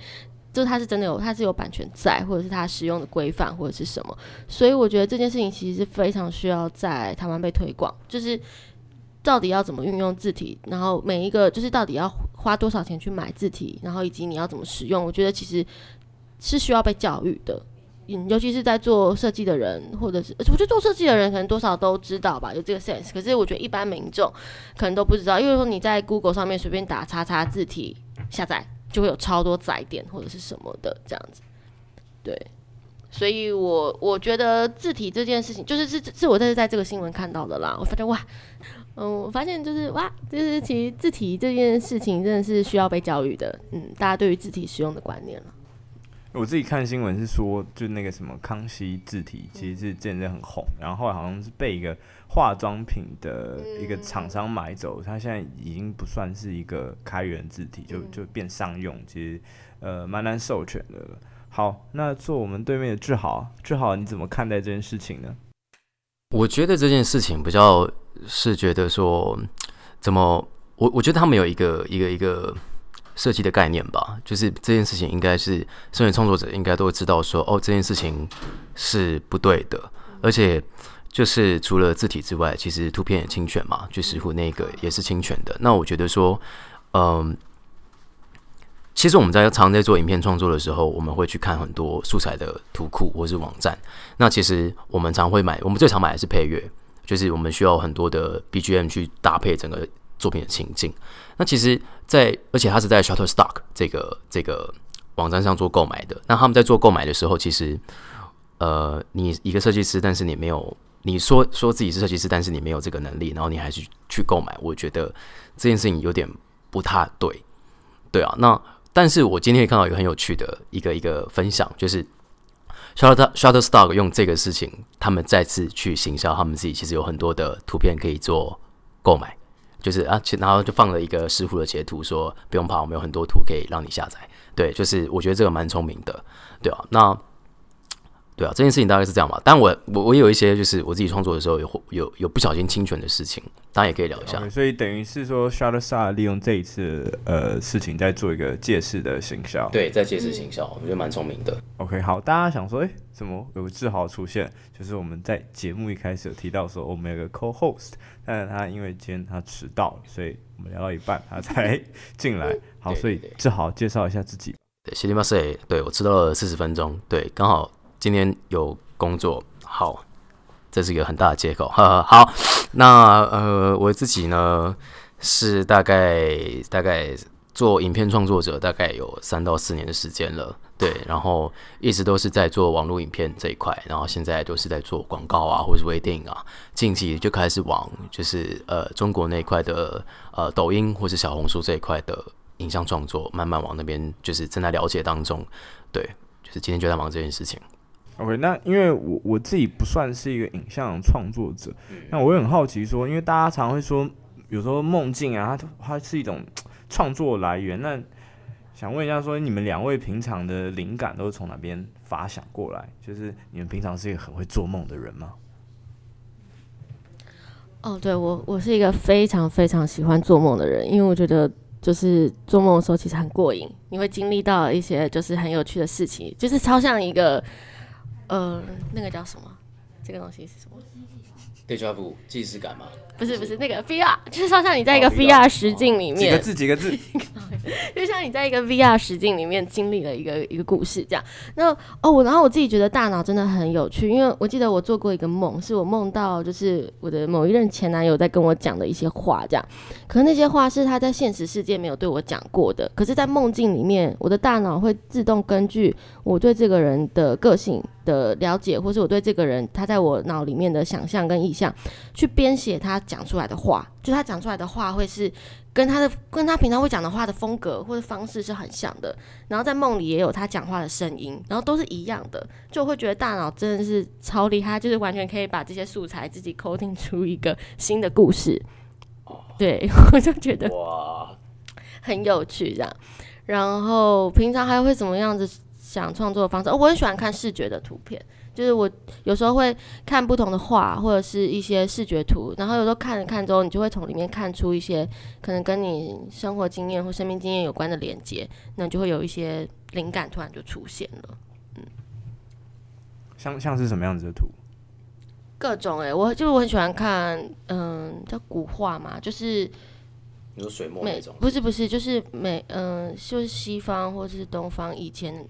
就它是真的有，它是有版权在，或者是它使用的规范或者是什么。所以我觉得这件事情其实是非常需要在台湾被推广，就是。到底要怎么运用字体？然后每一个就是到底要花多少钱去买字体？然后以及你要怎么使用？我觉得其实是需要被教育的。嗯，尤其是在做设计的人，或者是我觉得做设计的人可能多少都知道吧，有这个 sense。可是我觉得一般民众可能都不知道，因为说你在 Google 上面随便打“叉叉字体”下载，就会有超多载点或者是什么的这样子。对，所以我我觉得字体这件事情，就是是是我这是在这个新闻看到的啦。我发现哇。嗯，我发现就是哇，就是其实字体这件事情真的是需要被教育的。嗯，大家对于字体使用的观念了。我自己看新闻是说，就那个什么康熙字体，其实是渐渐很红，然后后来好像是被一个化妆品的一个厂商买走，它现在已经不算是一个开源字体，就就变商用，其实呃蛮难授权的。好，那坐我们对面的志豪，志豪你怎么看待这件事情呢？我觉得这件事情比较。是觉得说，怎么我我觉得他们有一个一个一个设计的概念吧，就是这件事情应该是身为创作者应该都会知道说，哦，这件事情是不对的，而且就是除了字体之外，其实图片也侵权嘛，就石虎那个也是侵权的。那我觉得说，嗯，其实我们在常在做影片创作的时候，我们会去看很多素材的图库或是网站。那其实我们常会买，我们最常买的是配乐。就是我们需要很多的 BGM 去搭配整个作品的情境。那其实在，而且它是在 Shutterstock 这个这个网站上做购买的。那他们在做购买的时候，其实，呃，你一个设计师，但是你没有你说说自己是设计师，但是你没有这个能力，然后你还是去购买，我觉得这件事情有点不太对。对啊，那但是我今天也看到一个很有趣的一个一个分享，就是。Shutter Shutterstock 用这个事情，他们再次去行销他们自己，其实有很多的图片可以做购买，就是啊，然后就放了一个师傅的截图，说不用怕，我们有很多图可以让你下载。对，就是我觉得这个蛮聪明的，对啊，那。对啊，这件事情大概是这样吧。但我我我有一些就是我自己创作的时候有有有不小心侵权的事情，大家也可以聊一下。Okay, 所以等于是说，Shutterstock 利用这一次呃事情在做一个借势的行销。对，在借势行销，我觉得蛮聪明的。OK，好，大家想说，哎，怎么有个志豪出现？就是我们在节目一开始有提到说，我们有个 co-host，但是他因为今天他迟到了，所以我们聊到一半他才 进来。好，所以志豪介绍一下自己。对，西里马赛，对我迟到了四十分钟，对，刚好。今天有工作，好，这是一个很大的借口。哈哈，好，那呃，我自己呢是大概大概做影片创作者，大概有三到四年的时间了，对，然后一直都是在做网络影片这一块，然后现在都是在做广告啊，或是微电影啊，近期就开始往就是呃中国那一块的呃抖音或是小红书这一块的影像创作，慢慢往那边就是正在了解当中，对，就是今天就在忙这件事情。OK，那因为我我自己不算是一个影像创作者，那我也很好奇说，因为大家常会说，有时候梦境啊，它它是一种创作来源。那想问一下，说你们两位平常的灵感都是从哪边发想过来？就是你们平常是一个很会做梦的人吗？哦，对，我我是一个非常非常喜欢做梦的人，因为我觉得就是做梦的时候其实很过瘾，你会经历到一些就是很有趣的事情，就是超像一个呃，那个叫什么？这个东西是什么？Deja vu，既视感吗？不是不是那个 VR，就是超像你在一个 VR 实境里面，几个字几个字，就像你在一个 VR 实境里面经历了一个一个故事这样。那哦，我然后我自己觉得大脑真的很有趣，因为我记得我做过一个梦，是我梦到就是我的某一任前男友在跟我讲的一些话这样。可是那些话是他在现实世界没有对我讲过的，可是在梦境里面，我的大脑会自动根据我对这个人的个性的了解，或是我对这个人他在我脑里面的想象跟意象，去编写他。讲出来的话，就他讲出来的话会是跟他的跟他平常会讲的话的风格或者方式是很像的，然后在梦里也有他讲话的声音，然后都是一样的，就会觉得大脑真的是超厉害，就是完全可以把这些素材自己 coding 出一个新的故事。对，我就觉得哇，很有趣这样。然后平常还会怎么样子想创作的方式？哦，我很喜欢看视觉的图片。就是我有时候会看不同的画或者是一些视觉图，然后有时候看着看之后，你就会从里面看出一些可能跟你生活经验或生命经验有关的连接，那就会有一些灵感突然就出现了。嗯，像像是什么样子的图？各种哎、欸，我就是我很喜欢看，嗯，叫古画嘛，就是有水墨那种，不是不是，就是美，嗯，就是西方或者是东方以前。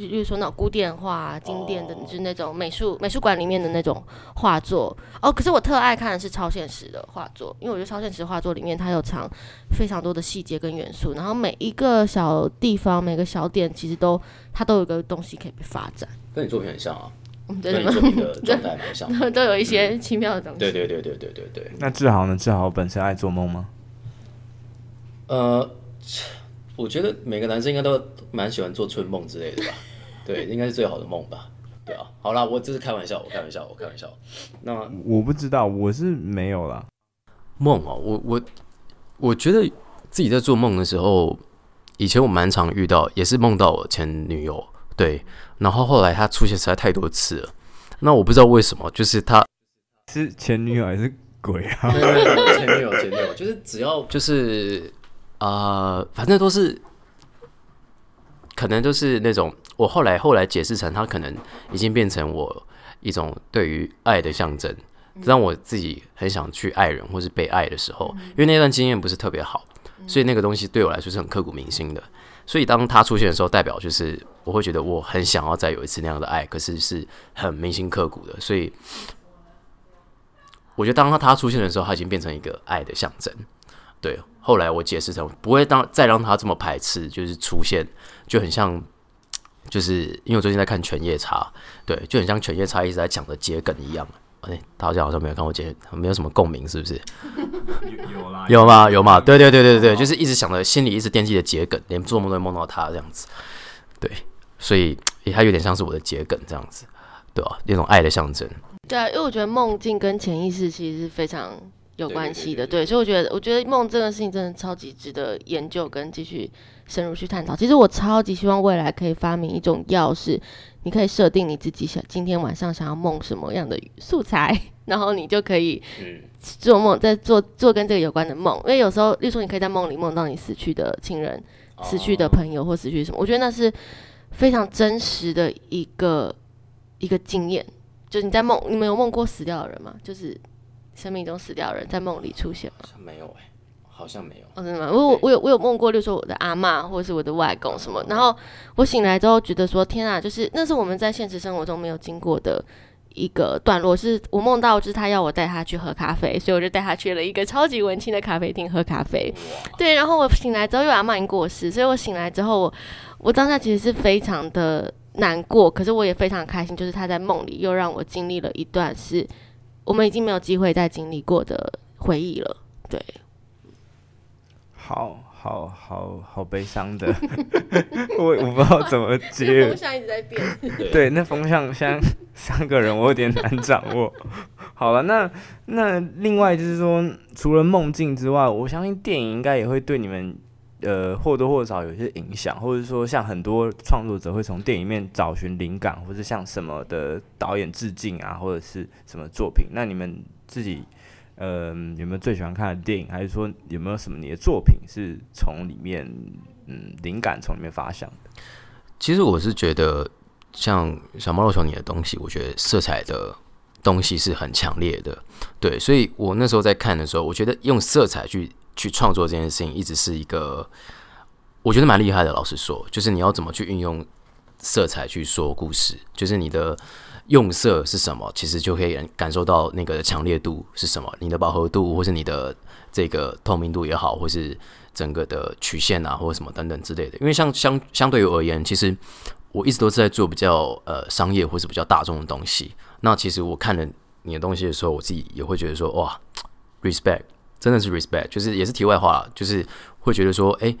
就比如说那种古典画、经典的，就是那种美术美术馆里面的那种画作哦。可是我特爱看的是超现实的画作，因为我觉得超现实画作里面它有藏非常多的细节跟元素，然后每一个小地方、每个小点，其实都它都有一个东西可以被发展。跟你作品很像啊，对跟你作品的 状态蛮像，都有一些奇妙的东西。对对对对对对对。那志豪呢？志豪本身爱做梦吗？呃，我觉得每个男生应该都蛮喜欢做春梦之类的吧。对，应该是最好的梦吧。对啊，好啦，我这是开玩笑，我开玩笑，我开玩笑。那我不知道，我是没有啦。梦啊，我我我觉得自己在做梦的时候，以前我蛮常遇到，也是梦到我前女友。对，然后后来她出现实在太多次了。那我不知道为什么，就是她是前女友还是鬼啊？对对对，前女友，前女友，就是只要就是啊、呃，反正都是。可能就是那种，我后来后来解释成，他可能已经变成我一种对于爱的象征，让我自己很想去爱人或是被爱的时候，因为那段经验不是特别好，所以那个东西对我来说是很刻骨铭心的。所以当他出现的时候，代表就是我会觉得我很想要再有一次那样的爱，可是是很铭心刻骨的。所以我觉得当他他出现的时候，他已经变成一个爱的象征。对，后来我解释成不会当再让他这么排斥，就是出现就很像，就是因为我最近在看《犬夜叉》，对，就很像《犬夜叉》一直在讲的桔梗一样。哎，他好像好像没有跟我解，没有什么共鸣，是不是？有 有啦，有吗？有吗？对对对对对对，就是一直想着心里一直惦记着桔梗，连做梦都会梦到他这样子。对，所以也他有点像是我的桔梗这样子，对吧？那种爱的象征。对啊，因为我觉得梦境跟潜意识其实是非常。有关系的，对，所以我觉得，我觉得梦这个事情真的超级值得研究跟继续深入去探讨。其实我超级希望未来可以发明一种钥匙，你可以设定你自己想今天晚上想要梦什么样的素材，然后你就可以做梦，在做做跟这个有关的梦。因为有时候，例如说，你可以在梦里梦到你死去的亲人、死去的朋友或死去什么，我觉得那是非常真实的一个一个经验。就是你在梦，你们有梦过死掉的人吗？就是。生命中死掉的人在梦里出现吗？没有哎、欸，好像没有。哦，真的吗？我我有我有梦过，就是说我的阿嬷或者是我的外公什么。然后我醒来之后觉得说，天啊，就是那是我们在现实生活中没有经过的一个段落。是我梦到，就是他要我带他去喝咖啡，所以我就带他去了一个超级文青的咖啡厅喝咖啡。对，然后我醒来之后，因为阿嬷已经过世，所以我醒来之后，我我当下其实是非常的难过，可是我也非常开心，就是他在梦里又让我经历了一段是。我们已经没有机会再经历过的回忆了，对。好好好好悲伤的，我我不知道怎么 接。风向一直在变。对，那风向像三个人，我有点难掌握。好了，那那另外就是说，除了梦境之外，我相信电影应该也会对你们呃或多或少有些影响，或者说像很多创作者会从电影里面找寻灵感，或者向什么的导演致敬啊，或者是什么作品？那你们自己呃有没有最喜欢看的电影，还是说有没有什么你的作品是从里面嗯灵感从里面发想的？其实我是觉得像小猫肉球你的东西，我觉得色彩的东西是很强烈的，对，所以我那时候在看的时候，我觉得用色彩去。去创作这件事情一直是一个，我觉得蛮厉害的。老实说，就是你要怎么去运用色彩去说故事，就是你的用色是什么，其实就可以感受到那个强烈度是什么，你的饱和度，或是你的这个透明度也好，或是整个的曲线啊，或者什么等等之类的。因为像相相对于而言，其实我一直都是在做比较呃商业或是比较大众的东西。那其实我看了你的东西的时候，我自己也会觉得说，哇，respect。真的是 respect，就是也是题外话，就是会觉得说，哎、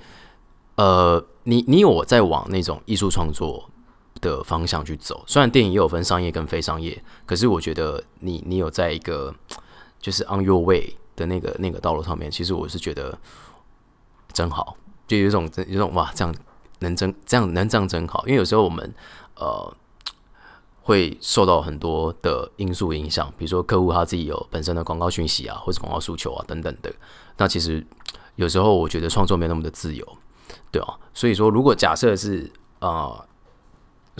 呃，你你有在往那种艺术创作的方向去走，虽然电影也有分商业跟非商业，可是我觉得你你有在一个就是 on your way 的那个那个道路上面，其实我是觉得真好，就有一种有种哇，这样能真这样能这样真好，因为有时候我们呃。会受到很多的因素影响，比如说客户他自己有本身的广告讯息啊，或者广告诉求啊等等的。那其实有时候我觉得创作没那么的自由，对啊。所以说，如果假设是啊、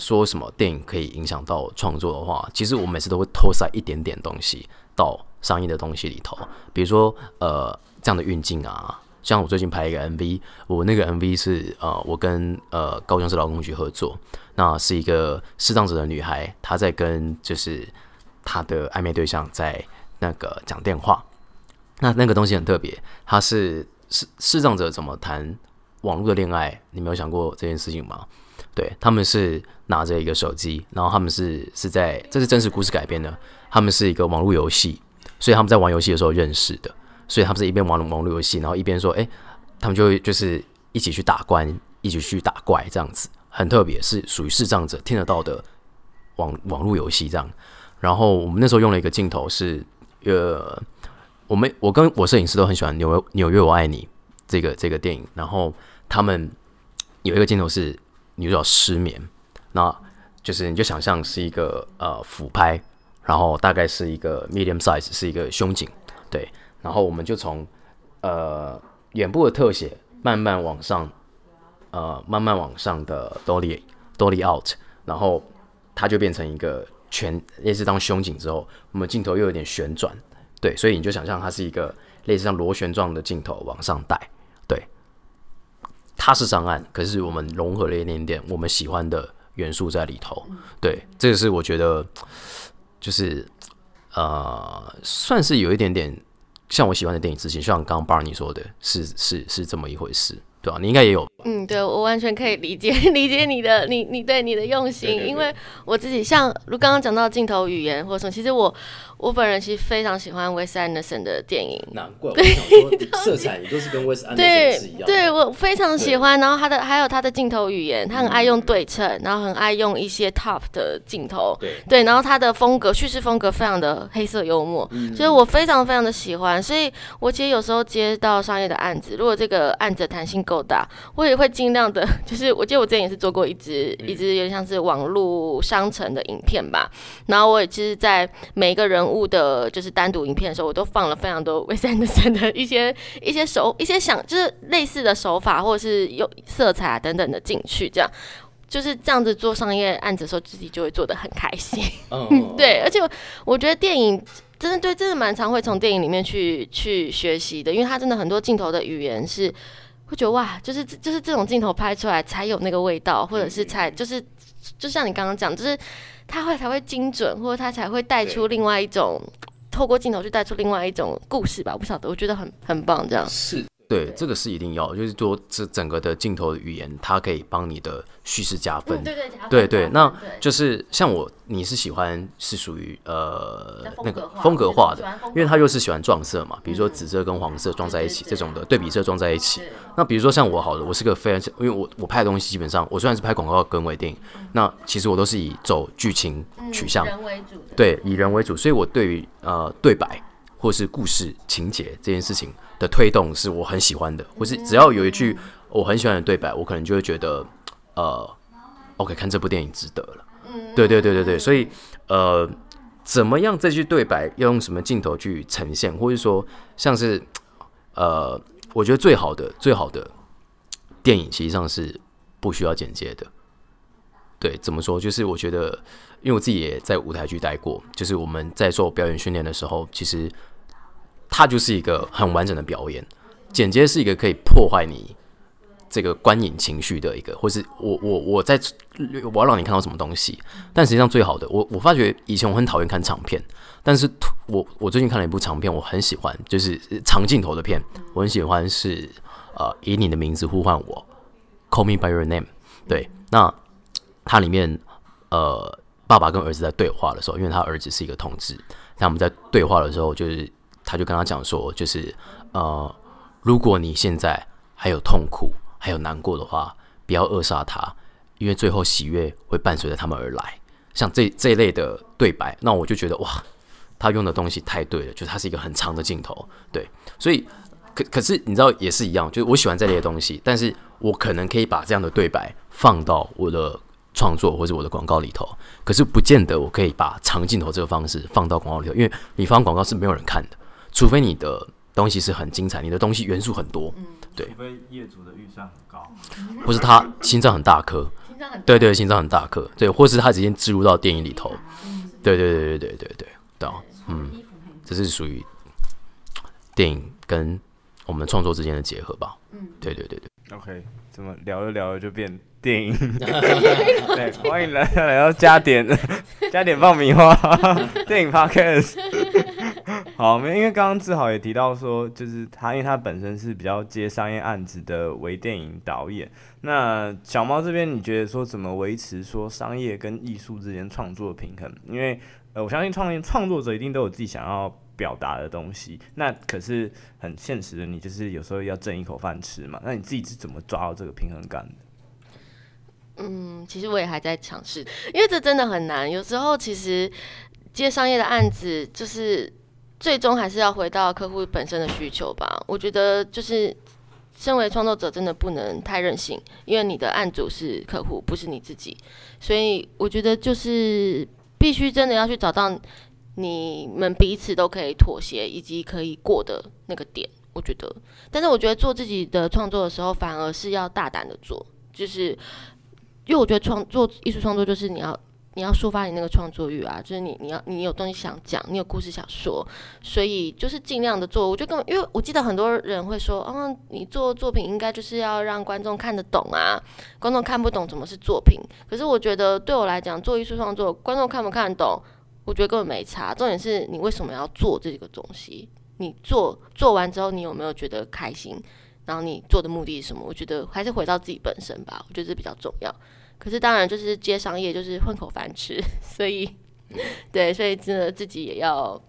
说什么电影可以影响到创作的话，其实我每次都会偷塞一点点东西到商业的东西里头，比如说呃这样的运镜啊。像我最近拍一个 MV，我那个 MV 是呃，我跟呃高雄市劳工局合作，那是一个视障者的女孩，她在跟就是她的暧昧对象在那个讲电话，那那个东西很特别，她是视视障者怎么谈网络的恋爱？你没有想过这件事情吗？对，他们是拿着一个手机，然后他们是是在这是真实故事改编的，他们是一个网络游戏，所以他们在玩游戏的时候认识的。所以他们是一边玩网络游戏，然后一边说：“哎、他们就会就是一起去打关，一起去打怪，这样子很特别，是属于视障者听得到的网网络游戏这样。然后我们那时候用了一个镜头是，呃，我们我跟我摄影师都很喜欢《纽约纽约我爱你》这个这个电影。然后他们有一个镜头是女主角失眠，那就是你就想象是一个呃俯拍，然后大概是一个 medium size，是一个胸景，对。”然后我们就从呃眼部的特写慢慢往上，呃慢慢往上的 dolly dolly out，然后它就变成一个全类似当胸景之后，我们镜头又有点旋转，对，所以你就想象它是一个类似像螺旋状的镜头往上带，它是上岸，可是我们融合了一点点我们喜欢的元素在里头，对，这个是我觉得就是呃算是有一点点。像我喜欢的电影之前，像刚刚 Barney 说的是，是是这么一回事，对吧？你应该也有。嗯，对，我完全可以理解 理解你的你你对你的用心，因为我自己像如刚刚讲到镜头语言或者什么，其实我我本人其实非常喜欢 Wes Anderson 的电影，难怪我想说 色彩也都是跟 Wes Anderson 是一样的。对，对我非常喜欢。然后他的还有他的镜头语言，他很爱用对称，然后很爱用一些 top 的镜头，对对。然后他的风格叙事风格非常的黑色幽默，嗯，所以我非常非常的喜欢。所以我其实有时候接到商业的案子，如果这个案子弹性够大，我也会尽量的。就是我记得我之前也是做过一支一支有点像是网络商城的影片吧，然后我也其实，在每一个人物的，就是单独影片的时候，我都放了非常多 Wes Anderson 的一些一些手一些想就是类似的手法或者是用色彩啊等等的进去，这样就是这样子做商业案子的时候，自己就会做的很开心。嗯、oh. 对，而且我觉得电影真的对，真的蛮常会从电影里面去去学习的，因为它真的很多镜头的语言是。会觉得哇，就是就是这种镜头拍出来才有那个味道，或者是才就是，就像你刚刚讲，就是它会才会精准，或者它才会带出另外一种，透过镜头去带出另外一种故事吧。我不晓得，我觉得很很棒，这样是。对，这个是一定要，就是说这整个的镜头的语言，它可以帮你的叙事加分。嗯、对对对，对对，那就是像我，你是喜欢是属于呃那个风格化的，因为他又是喜欢撞色嘛，比如说紫色跟黄色撞在一起，这种的对比色撞在一起。那比如说像我好了，我是个非常，因为我我拍的东西基本上，我虽然是拍广告跟微电影，那其实我都是以走剧情取向为主，对，以人为主，所以我对于呃对白或是故事情节这件事情的推动是我很喜欢的，或是只要有一句我很喜欢的对白，我可能就会觉得，呃，OK，看这部电影值得了。嗯，对对对对对，所以呃，怎么样这句对白要用什么镜头去呈现，或者说像是呃，我觉得最好的最好的电影，实际上是不需要剪接的。对，怎么说？就是我觉得，因为我自己也在舞台剧待过，就是我们在做表演训练的时候，其实它就是一个很完整的表演。剪接是一个可以破坏你这个观影情绪的一个，或是我我我在我要让你看到什么东西。但实际上最好的，我我发觉以前我很讨厌看长片，但是我我最近看了一部长片，我很喜欢，就是长镜头的片，我很喜欢是呃以你的名字呼唤我，Call me by your name。对，那它里面呃爸爸跟儿子在对话的时候，因为他儿子是一个同志，他们在对话的时候，就是他就跟他讲说，就是呃。如果你现在还有痛苦、还有难过的话，不要扼杀它，因为最后喜悦会伴随着他们而来。像这这一类的对白，那我就觉得哇，他用的东西太对了，就是它是一个很长的镜头，对。所以可可是你知道也是一样，就是我喜欢这类的东西，但是我可能可以把这样的对白放到我的创作或者我的广告里头，可是不见得我可以把长镜头这个方式放到广告里头，因为你放广告是没有人看的，除非你的。东西是很精彩，你的东西元素很多，嗯、对。除非业主的预算很高，或是他心脏很大颗，对，对对，心脏很大颗，对，或是他直接植入到电影里头，对对对对对对对对，嗯，这是属于电影跟我们创作之间的结合吧，嗯，对对对对。OK，怎么聊着聊着就变电影？对，欢迎来来到加点加点爆米花 电影 Podcast。好，因为刚刚志豪也提到说，就是他，因为他本身是比较接商业案子的微电影导演。那小猫这边，你觉得说怎么维持说商业跟艺术之间创作平衡？因为呃，我相信创业创作者一定都有自己想要表达的东西。那可是很现实的，你就是有时候要挣一口饭吃嘛。那你自己是怎么抓到这个平衡感的？嗯，其实我也还在尝试，因为这真的很难。有时候其实接商业的案子就是。最终还是要回到客户本身的需求吧。我觉得就是，身为创作者真的不能太任性，因为你的案主是客户，不是你自己。所以我觉得就是必须真的要去找到你们彼此都可以妥协以及可以过的那个点。我觉得，但是我觉得做自己的创作的时候，反而是要大胆的做，就是因为我觉得创作艺术创作就是你要。你要抒发你那个创作欲啊，就是你你要你有东西想讲，你有故事想说，所以就是尽量的做。我觉得根本，因为我记得很多人会说，嗯，你做作品应该就是要让观众看得懂啊，观众看不懂怎么是作品？可是我觉得对我来讲，做艺术创作，观众看不看得懂，我觉得根本没差。重点是你为什么要做这个东西？你做做完之后，你有没有觉得开心？然后你做的目的是什么？我觉得还是回到自己本身吧，我觉得这比较重要。可是当然就是接商业就是混口饭吃，所以 对，所以真的自己也要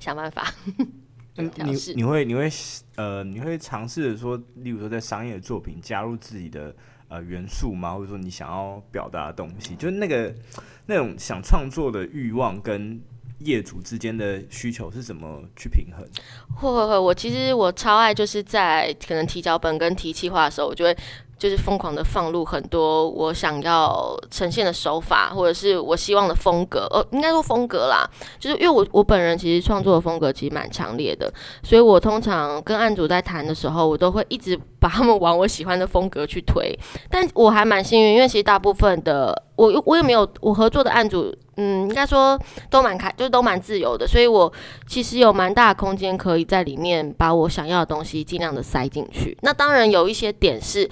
想办法。嗯，你你会你会呃你会尝试着说，例如说在商业的作品加入自己的呃元素吗？或者说你想要表达的东西，就是那个那种想创作的欲望跟业主之间的需求是怎么去平衡？会会会，我其实我超爱就是在可能提脚本跟提企划的时候，我就会。就是疯狂的放入很多我想要呈现的手法，或者是我希望的风格，呃，应该说风格啦。就是因为我我本人其实创作的风格其实蛮强烈的，所以我通常跟案主在谈的时候，我都会一直把他们往我喜欢的风格去推。但我还蛮幸运，因为其实大部分的我我也没有我合作的案主，嗯，应该说都蛮开，就是都蛮自由的，所以我其实有蛮大的空间可以在里面把我想要的东西尽量的塞进去。那当然有一些点是。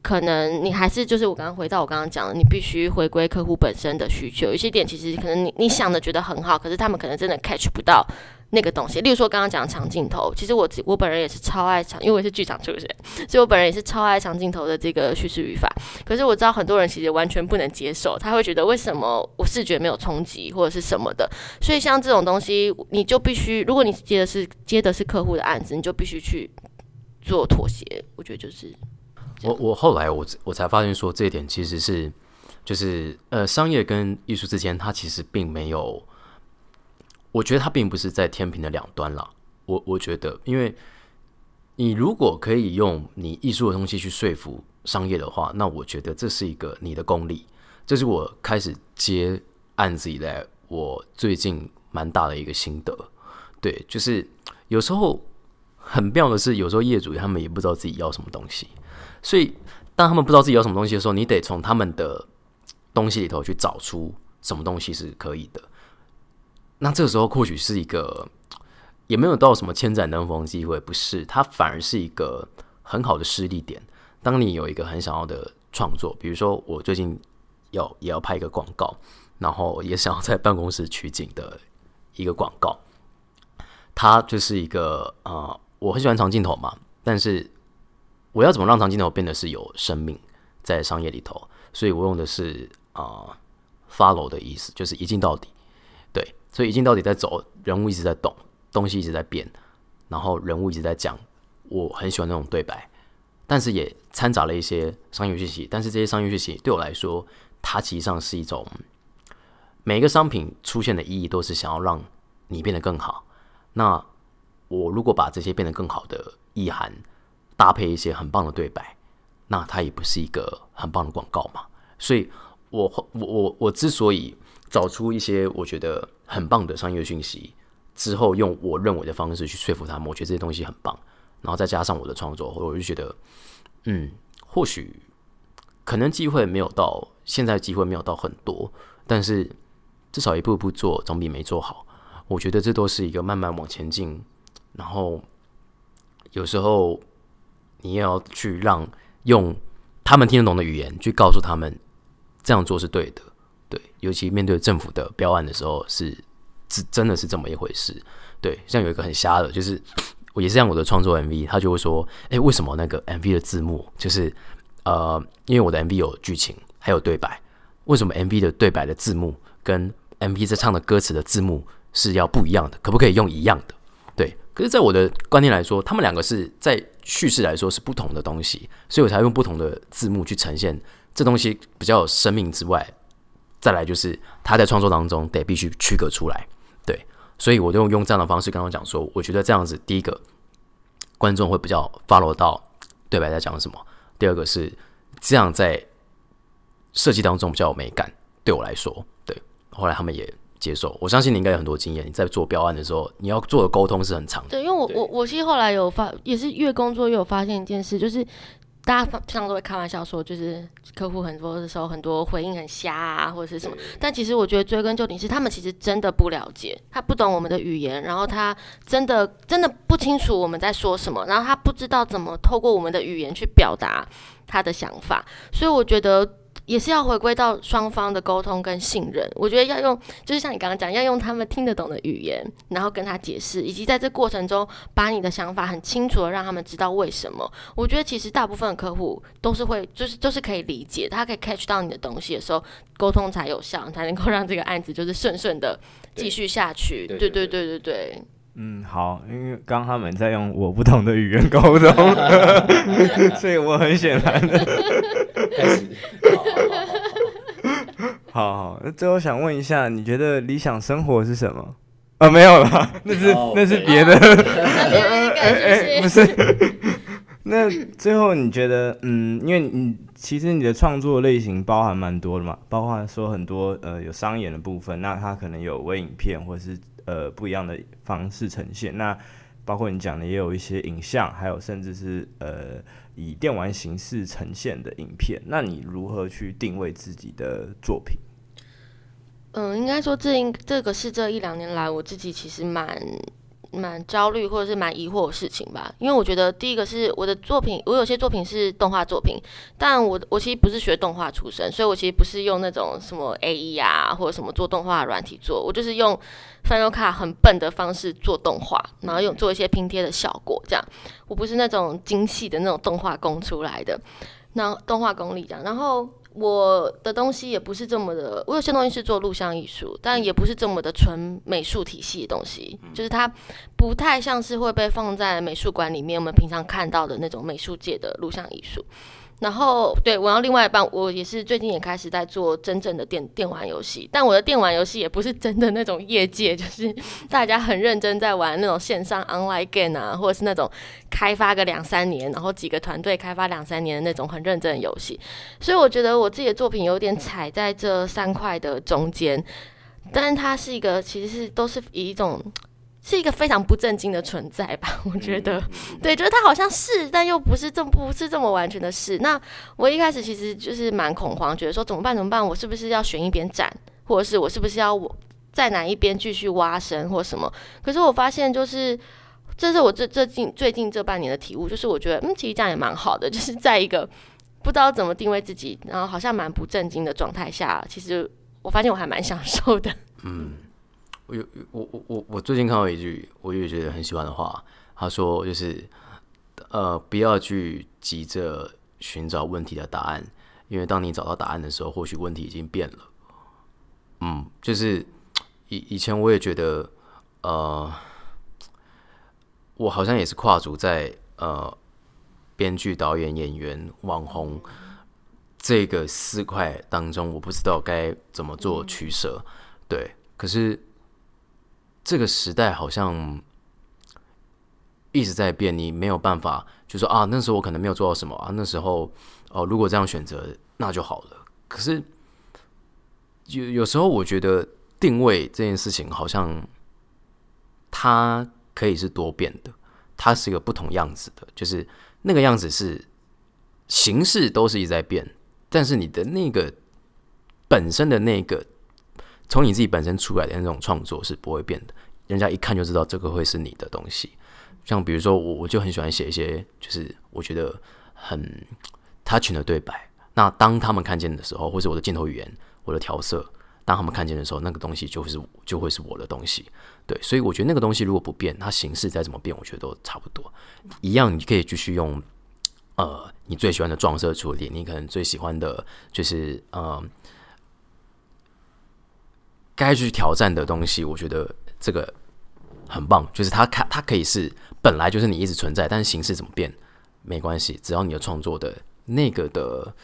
可能你还是就是我刚刚回到我刚刚讲的，你必须回归客户本身的需求。有些点其实可能你你想的觉得很好，可是他们可能真的 catch 不到那个东西。例如说刚刚讲的长镜头，其实我我本人也是超爱长，因为我是剧场出身，所以我本人也是超爱长镜头的这个叙事语法。可是我知道很多人其实完全不能接受，他会觉得为什么我视觉没有冲击或者是什么的。所以像这种东西，你就必须，如果你接的是接的是客户的案子，你就必须去做妥协。我觉得就是。我我后来我我才发现说，这一点其实是就是呃商业跟艺术之间，它其实并没有，我觉得它并不是在天平的两端啦。我我觉得，因为你如果可以用你艺术的东西去说服商业的话，那我觉得这是一个你的功力。这是我开始接案子以来，我最近蛮大的一个心得。对，就是有时候很妙的是，有时候业主他们也不知道自己要什么东西，所以当他们不知道自己要什么东西的时候，你得从他们的东西里头去找出什么东西是可以的。那这个时候或许是一个。也没有到什么千载难逢的机会，不是，它反而是一个很好的失力点。当你有一个很想要的创作，比如说我最近要也要拍一个广告，然后也想要在办公室取景的一个广告，它就是一个啊、呃，我很喜欢长镜头嘛，但是我要怎么让长镜头变得是有生命在商业里头？所以我用的是啊、follow 的意思，就是一镜到底。对，所以一镜到底在走，人物一直在动。东西一直在变，然后人物一直在讲，我很喜欢那种对白，但是也掺杂了一些商业讯息。但是这些商业讯息对我来说，它其实上是一种每一个商品出现的意义都是想要让你变得更好。那我如果把这些变得更好的意涵搭配一些很棒的对白，那它也不是一个很棒的广告嘛。所以我我我我之所以找出一些我觉得很棒的商业讯息。之后用我认为的方式去说服他们，我觉得这些东西很棒，然后再加上我的创作，我就觉得，嗯，或许可能机会没有到现在，机会没有到很多，但是至少一步一步做总比没做好。我觉得这都是一个慢慢往前进，然后有时候你也要去让用他们听得懂的语言去告诉他们这样做是对的，对，尤其面对政府的标案的时候是。是真的是这么一回事，对，像有一个很瞎的，就是 我也是像我的创作 MV，他就会说，哎、为什么那个 MV 的字幕就是呃，因为我的 MV 有剧情还有对白，为什么 MV 的对白的字幕跟 MV 在唱的歌词的字幕是要不一样的？可不可以用一样的？对，可是，在我的观念来说，他们两个是在叙事来说是不同的东西，所以我才用不同的字幕去呈现这东西比较有生命之外，再来就是他在创作当中得必须区隔出来。对，所以我就用这样的方式跟他讲说，我觉得这样子，第一个观众会比较 follow 到对白在讲什么；第二个是这样在设计当中比较有美感。对我来说，对，后来他们也接受。我相信你应该有很多经验，你在做标案的时候，你要做的沟通是很长的。对，因为我我我其实后来有发，也是越工作越有发现一件事，就是。大家经常都会开玩笑说，就是客户很多的时候很多回应很瞎啊，或者是什么。但其实我觉得追根究底是他们其实真的不了解，他不懂我们的语言，然后他真的真的不清楚我们在说什么，然后他不知道怎么透过我们的语言去表达他的想法。所以我觉得。也是要回归到双方的沟通跟信任，我觉得要用，就是像你刚刚讲，要用他们听得懂的语言，然后跟他解释，以及在这过程中把你的想法很清楚的让他们知道为什么。我觉得其实大部分的客户都是会，就是就是可以理解，他可以 catch 到你的东西的时候，沟通才有效，才能够让这个案子就是顺顺的继续下去。对对对对对对。嗯，好，因为刚刚他们在用我不同的语言沟通，所以我很显然的开始。好好，那最后想问一下，你觉得理想生活是什么？啊，没有了，那是那是别的。哎哎，不是。那最后你觉得，嗯，因为你其实你的创作类型包含蛮多的嘛，包括说很多呃有商演的部分，那它可能有微影片或是。呃，不一样的方式呈现。那包括你讲的，也有一些影像，还有甚至是呃以电玩形式呈现的影片。那你如何去定位自己的作品？嗯，应该说这应这个是这一两年来我自己其实蛮。蛮焦虑或者是蛮疑惑的事情吧，因为我觉得第一个是我的作品，我有些作品是动画作品，但我我其实不是学动画出身，所以我其实不是用那种什么 AE 啊或者什么做动画软体做，我就是用 Final Cut 很笨的方式做动画，然后用做一些拼贴的效果，这样，我不是那种精细的那种动画工出来的，那动画功力这样，然后。我的东西也不是这么的，我有些东西是做录像艺术，但也不是这么的纯美术体系的东西，就是它不太像是会被放在美术馆里面我们平常看到的那种美术界的录像艺术。然后对，我要另外一半，我也是最近也开始在做真正的电电玩游戏，但我的电玩游戏也不是真的那种业界，就是大家很认真在玩那种线上 online game 啊，或者是那种开发个两三年，然后几个团队开发两三年的那种很认真的游戏。所以我觉得我自己的作品有点踩在这三块的中间，但是它是一个其实是都是以一种。是一个非常不正经的存在吧，我觉得，对，就是他好像是，但又不是这不是这么完全的是。那我一开始其实就是蛮恐慌，觉得说怎么办怎么办，我是不是要选一边站，或者是我是不是要我在哪一边继续挖深或什么？可是我发现就是，这是我这这近最近这半年的体悟，就是我觉得嗯，其实这样也蛮好的，就是在一个不知道怎么定位自己，然后好像蛮不正经的状态下，其实我发现我还蛮享受的，嗯。我有我我我我最近看到一句我也觉得很喜欢的话，他说就是呃不要去急着寻找问题的答案，因为当你找到答案的时候，或许问题已经变了。嗯，就是以以前我也觉得呃我好像也是跨足在呃编剧、导演、演员、网红这个四块当中，我不知道该怎么做取舍。对，可是。这个时代好像一直在变，你没有办法就说啊，那时候我可能没有做到什么啊，那时候哦，如果这样选择那就好了。可是有有时候我觉得定位这件事情好像它可以是多变的，它是一个不同样子的，就是那个样子是形式都是一直在变，但是你的那个本身的那个。从你自己本身出来的那种创作是不会变的，人家一看就知道这个会是你的东西。像比如说我，我就很喜欢写一些，就是我觉得很 touch 的对白。那当他们看见的时候，或是我的镜头语言、我的调色，当他们看见的时候，那个东西就是就会是我的东西。对，所以我觉得那个东西如果不变，它形式再怎么变，我觉得都差不多一样。你可以继续用呃你最喜欢的撞色处理，你可能最喜欢的就是呃。该去挑战的东西，我觉得这个很棒。就是它，看它可以是本来就是你一直存在，但是形式怎么变没关系，只要你的创作的那个的，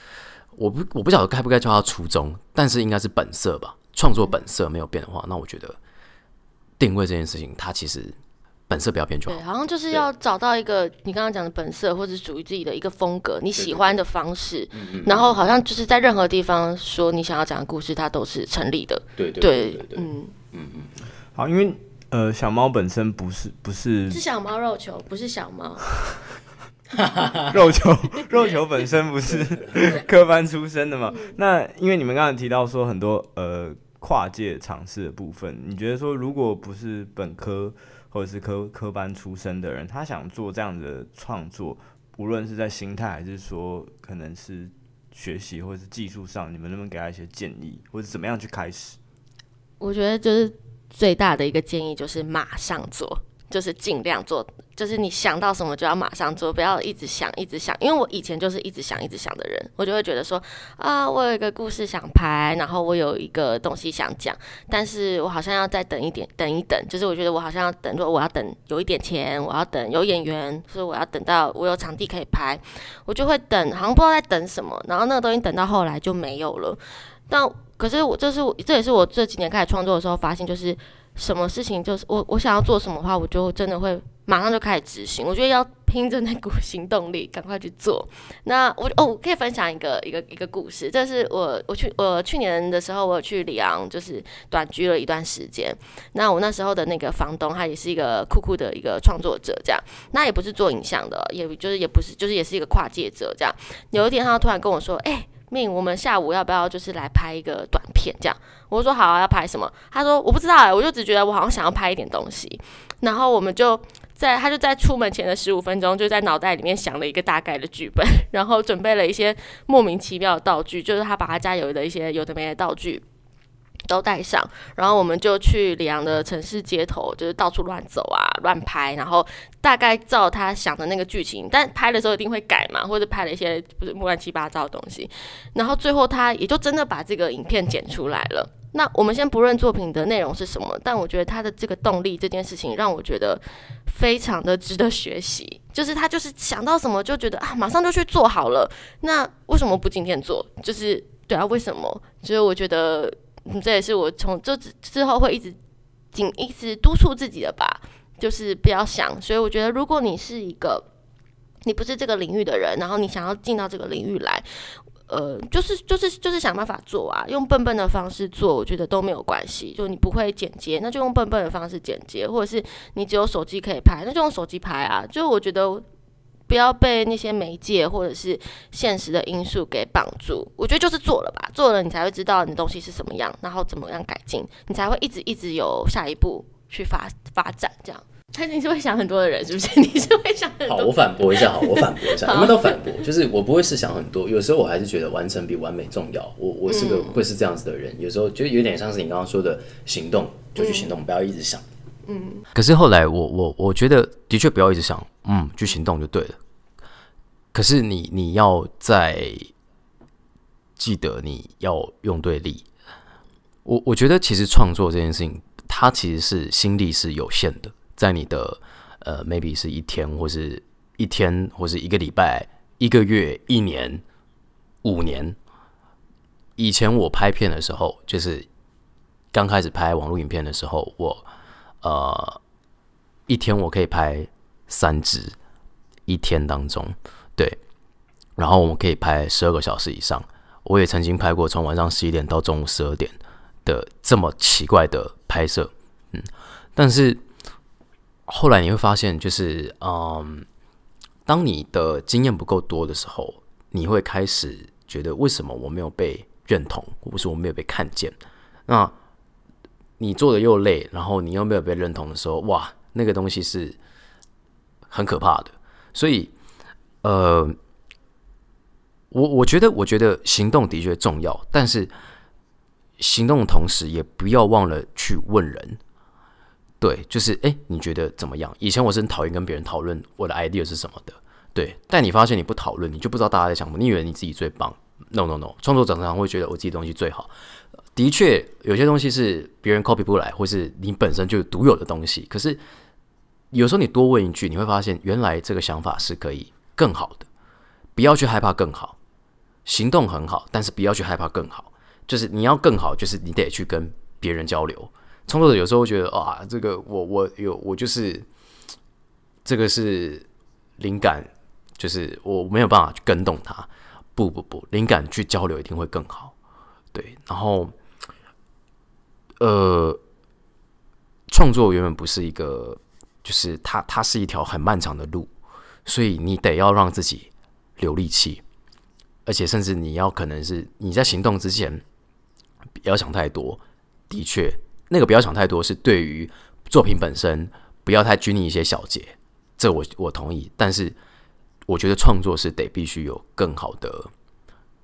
我不我不晓得该不该叫它初衷，但是应该是本色吧。创作本色没有变的话，那我觉得定位这件事情，它其实。本色不要变就好。对，好像就是要找到一个你刚刚讲的本色，或者属于自己的一个风格，你喜欢的方式。然后好像就是在任何地方说你想要讲的故事，它都是成立的。对对对对，嗯嗯嗯。好，因为呃，小猫本身不是不是是小猫肉球，不是小猫。肉球肉球本身不是科班出身的嘛？那因为你们刚才提到说很多呃跨界尝试的部分，你觉得说如果不是本科？或者是科科班出身的人，他想做这样的创作，无论是在心态还是说可能是学习或者是技术上，你们能不能给他一些建议，或者怎么样去开始？我觉得就是最大的一个建议就是马上做。就是尽量做，就是你想到什么就要马上做，不要一直想，一直想。因为我以前就是一直想，一直想的人，我就会觉得说啊，我有一个故事想拍，然后我有一个东西想讲，但是我好像要再等一点，等一等。就是我觉得我好像要等，说我要等有一点钱，我要等有演员，所以我要等到我有场地可以拍，我就会等，好像不知道在等什么。然后那个东西等到后来就没有了。但可是我这是我这也是我这几年开始创作的时候发现，就是。什么事情就是我我想要做什么话，我就真的会马上就开始执行。我觉得要拼着那股行动力，赶快去做。那我哦，我可以分享一个一个一个故事。这是我我去我去年的时候，我去里昂，就是短居了一段时间。那我那时候的那个房东，他也是一个酷酷的一个创作者，这样。那也不是做影像的，也就是也不是，就是也是一个跨界者，这样。有一天，他突然跟我说：“哎、”命，我们下午要不要就是来拍一个短片？这样，我说好啊，要拍什么？他说我不知道哎，我就只觉得我好像想要拍一点东西。然后我们就在他就在出门前的十五分钟，就在脑袋里面想了一个大概的剧本，然后准备了一些莫名其妙的道具，就是他把他家有的一些有的没的道具。都带上，然后我们就去里昂的城市街头，就是到处乱走啊，乱拍，然后大概照他想的那个剧情，但拍的时候一定会改嘛，或者拍了一些不是乱七八糟的东西，然后最后他也就真的把这个影片剪出来了。那我们先不论作品的内容是什么，但我觉得他的这个动力这件事情让我觉得非常的值得学习。就是他就是想到什么就觉得啊，马上就去做好了。那为什么不今天做？就是对啊，为什么？所以我觉得，嗯，这也是我从这之后会一直紧一直督促自己的吧，就是不要想。所以我觉得，如果你是一个你不是这个领域的人，然后你想要进到这个领域来。呃，就是就是就是想办法做啊，用笨笨的方式做，我觉得都没有关系。就你不会剪接，那就用笨笨的方式剪接，或者是你只有手机可以拍，那就用手机拍啊。就我觉得不要被那些媒介或者是现实的因素给绑住。我觉得就是做了吧，做了你才会知道你的东西是什么样，然后怎么样改进，你才会一直一直有下一步去发发展这样。他你是会想很多的人，是不是？你是会想很多。好，我反驳一下，好，我反驳一下。你们都反驳，就是我不会是想很多，有时候我还是觉得完成比完美重要。我我是个会是这样子的人，有时候就有点像是你刚刚说的行动，就去行动，不要一直想。嗯。可是后来我我我觉得的确不要一直想，嗯，去行动就对了。可是你你要在记得你要用对力。我我觉得其实创作这件事情，它其实是心力是有限的。在你的呃，maybe 是一天，或是一天，或是一个礼拜、一个月、一年、五年。以前我拍片的时候，就是刚开始拍网络影片的时候，我呃一天我可以拍三支，一天当中对，然后我们可以拍十二个小时以上。我也曾经拍过从晚上十一点到中午十二点的这么奇怪的拍摄，嗯，但是。后来你会发现，就是嗯，当你的经验不够多的时候，你会开始觉得为什么我没有被认同，或是我没有被看见？那你做的又累，然后你又没有被认同的时候，哇，那个东西是很可怕的。所以，呃，我我觉得，我觉得行动的确重要，但是行动的同时，也不要忘了去问人。对，就是哎、你觉得怎么样？以前我是很讨厌跟别人讨论我的 idea 是什么的。对，但你发现你不讨论，你就不知道大家在想什么。你以为你自己最棒？No No No，创作者常常会觉得我自己东西最好。的确，有些东西是别人 copy 不来，或是你本身就独有的东西。可是有时候你多问一句，你会发现原来这个想法是可以更好的。不要去害怕更好，行动很好，但是不要去害怕更好。就是你要更好，就是你得去跟别人交流。创作者有时候觉得啊，这个我我有我就是这个是灵感，就是我没有办法去跟动它。不不不，灵感去交流一定会更好。对，然后呃，创作原本不是一个，就是它它是一条很漫长的路，所以你得要让自己留力气，而且甚至你要可能是你在行动之前不要想太多。的确。那个不要想太多，是对于作品本身不要太拘泥一些小节，这我我同意。但是我觉得创作是得必须有更好的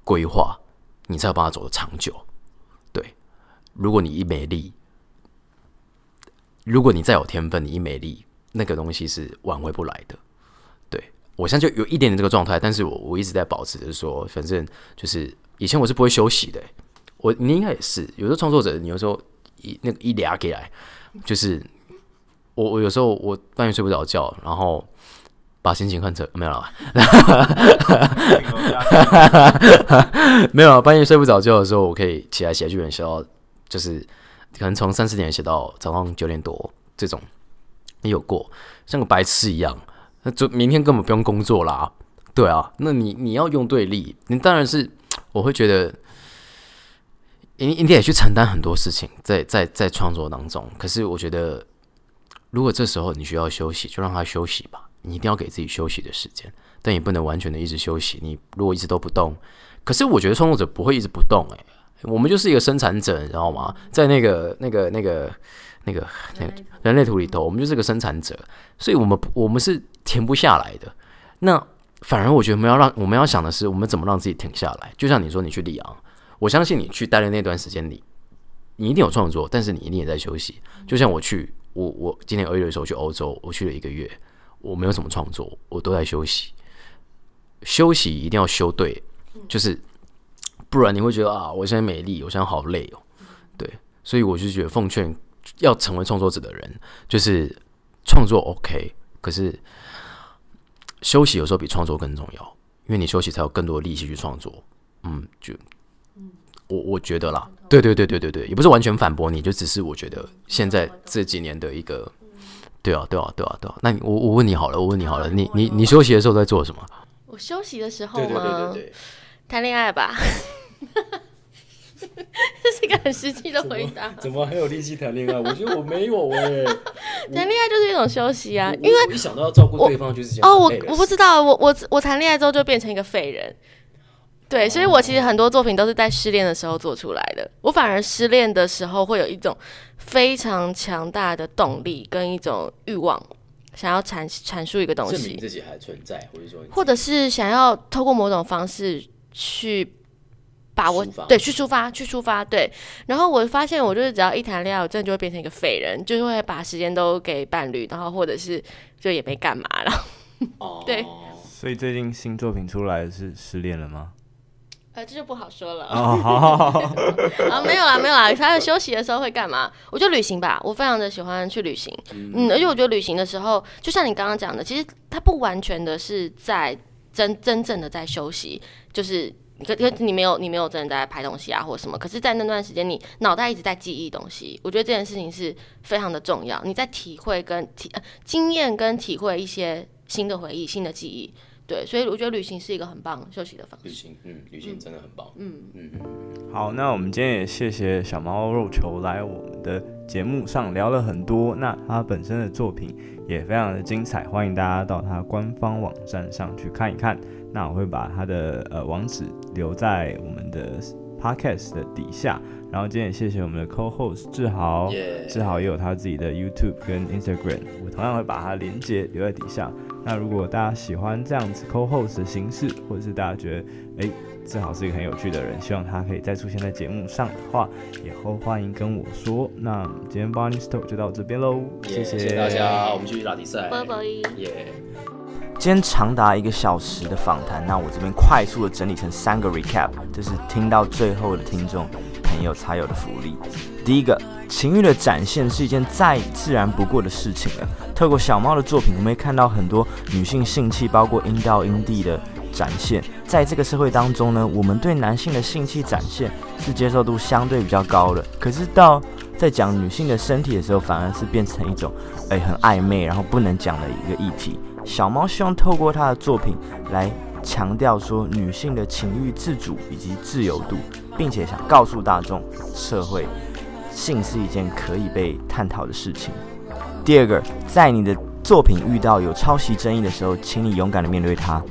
规划，你才有办法走得长久。对，如果你一没力，如果你再有天分，你一没力，那个东西是挽回不来的。对，我现在就有一点点这个状态，但是我我一直在保持着说，反正就是以前我是不会休息的。我你应该也是，有时候创作者，你有时候。一那个一俩给来，就是我我有时候我半夜睡不着觉，然后把心情换成没有了，没有 半夜睡不着觉的时候，我可以起来写剧本，写到就是可能从三四点写到早上九点多，这种也有过，像个白痴一样，那就明天根本不用工作啦，对啊，那你你要用对力，你当然是 我会觉得。你你得去承担很多事情，在在在创作当中。可是我觉得，如果这时候你需要休息，就让他休息吧。你一定要给自己休息的时间，但也不能完全的一直休息。你如果一直都不动，可是我觉得创作者不会一直不动。诶，我们就是一个生产者，你知道吗？在那个那个那个那个那个人类图里头，我们就是个生产者，所以我们我们是停不下来的。那反而我觉得我们要让我们要想的是，我们怎么让自己停下来？就像你说，你去里昂。我相信你去待的那段时间里，你一定有创作，但是你一定也在休息。就像我去，我我今年二月的时候去欧洲，我去了一个月，我没有什么创作，我都在休息。休息一定要休对，就是不然你会觉得啊，我现在没力，我现在好累哦。对，所以我就觉得奉劝要成为创作者的人，就是创作 OK，可是休息有时候比创作更重要，因为你休息才有更多的力气去创作。嗯，就我我觉得啦，对对对对对对，也不是完全反驳你，就只是我觉得现在这几年的一个，对啊对啊对啊对啊。那我我问你好了，我问你好了，你你你休息的时候在做什么？我休息的时候吗？谈恋爱吧。这是一个很实际的回答。怎么还有力气谈恋爱？我觉得我没有哎、欸。谈恋爱就是一种休息啊，因为一想到要照顾对方就是这样。哦，我我不知道，我我我谈恋爱之后就变成一个废人。对，所以我其实很多作品都是在失恋的时候做出来的。我反而失恋的时候会有一种非常强大的动力跟一种欲望，想要阐阐述一个东西，证明自己还存在，或者说，或者是想要透过某种方式去。把我对去出发去出发对，然后我发现我就是只要一谈恋爱，我真的就会变成一个废人，就是会把时间都给伴侣，然后或者是就也没干嘛了。哦，对。所以最近新作品出来是失恋了吗？呃，这就不好说了。哦，好好好。啊，没有啦，没有啦。他休息的时候会干嘛？我就旅行吧。我非常的喜欢去旅行。嗯，嗯，而且我觉得旅行的时候，就像你刚刚讲的，其实它不完全的是在真真正的在休息，就是。可可你没有你没有真的在拍东西啊或者什么，可是，在那段时间你脑袋一直在记忆东西，我觉得这件事情是非常的重要。你在体会跟体呃经验跟体会一些新的回忆、新的记忆。对，所以我觉得旅行是一个很棒休息的方式。旅行，嗯，旅行真的很棒。嗯嗯嗯。好，那我们今天也谢谢小猫肉球来我们的节目上聊了很多。那他本身的作品也非常的精彩，欢迎大家到他官方网站上去看一看。那我会把他的呃网址留在我们的 podcast 的底下。然后今天也谢谢我们的 co-host 志豪.志豪也有他自己的 YouTube 跟 Instagram，我同样会把它连接留在底下。那如果大家喜欢这样子 co-host 的形式，或者是大家觉得诶志豪是一个很有趣的人，希望他可以再出现在节目上的话，也后欢迎跟我说。那今天 Barney Talk 就到这边喽谢谢，大家，我们继续拉比赛，拜拜，耶。今天长达一个小时的访谈，那我这边快速的整理成三个 recap，这是听到最后的听众朋友才有的福利。第一个，情欲的展现是一件再自然不过的事情了。透过小猫的作品，我们会看到很多女性性器，包括阴道、阴蒂的展现。在这个社会当中呢，我们对男性的性器展现是接受度相对比较高的。可是到在讲女性的身体的时候，反而是变成一种诶、很暧昧，然后不能讲的一个议题。小猫希望透过他的作品来强调说女性的情欲自主以及自由度，并且想告诉大众社会，性是一件可以被探讨的事情。第二个，在你的作品遇到有抄袭争议的时候，请你勇敢的面对它。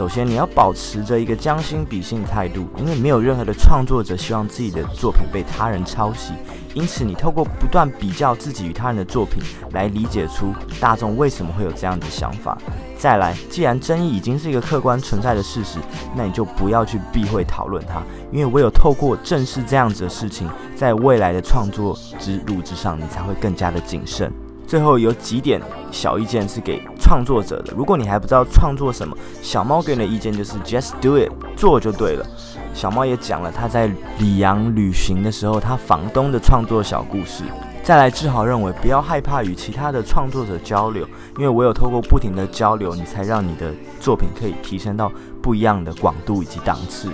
首先，你要保持着一个将心比心的态度，因为没有任何的创作者希望自己的作品被他人抄袭。因此，你透过不断比较自己与他人的作品，来理解出大众为什么会有这样的想法。再来，既然争议已经是一个客观存在的事实，那你就不要去避讳讨论它，因为唯有透过正视这样子的事情，在未来的创作之路之上，你才会更加的谨慎。最后有几点小意见是给创作者的，如果你还不知道创作什么，小猫给你的意见就是 just do it，做就对了。小猫也讲了他在里昂旅行的时候，他房东的创作小故事。再来，志豪认为不要害怕与其他的创作者交流，因为唯有透过不停的交流，你才让你的作品可以提升到不一样的广度以及档次。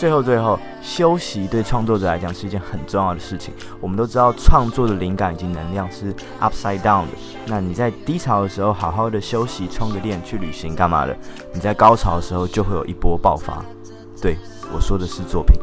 最后，最后，休息对创作者来讲是一件很重要的事情。我们都知道，创作的灵感以及能量是 upside down 的。那你在低潮的时候，好好的休息，充个电，去旅行干嘛的？你在高潮的时候，就会有一波爆发。对，我说的是作品。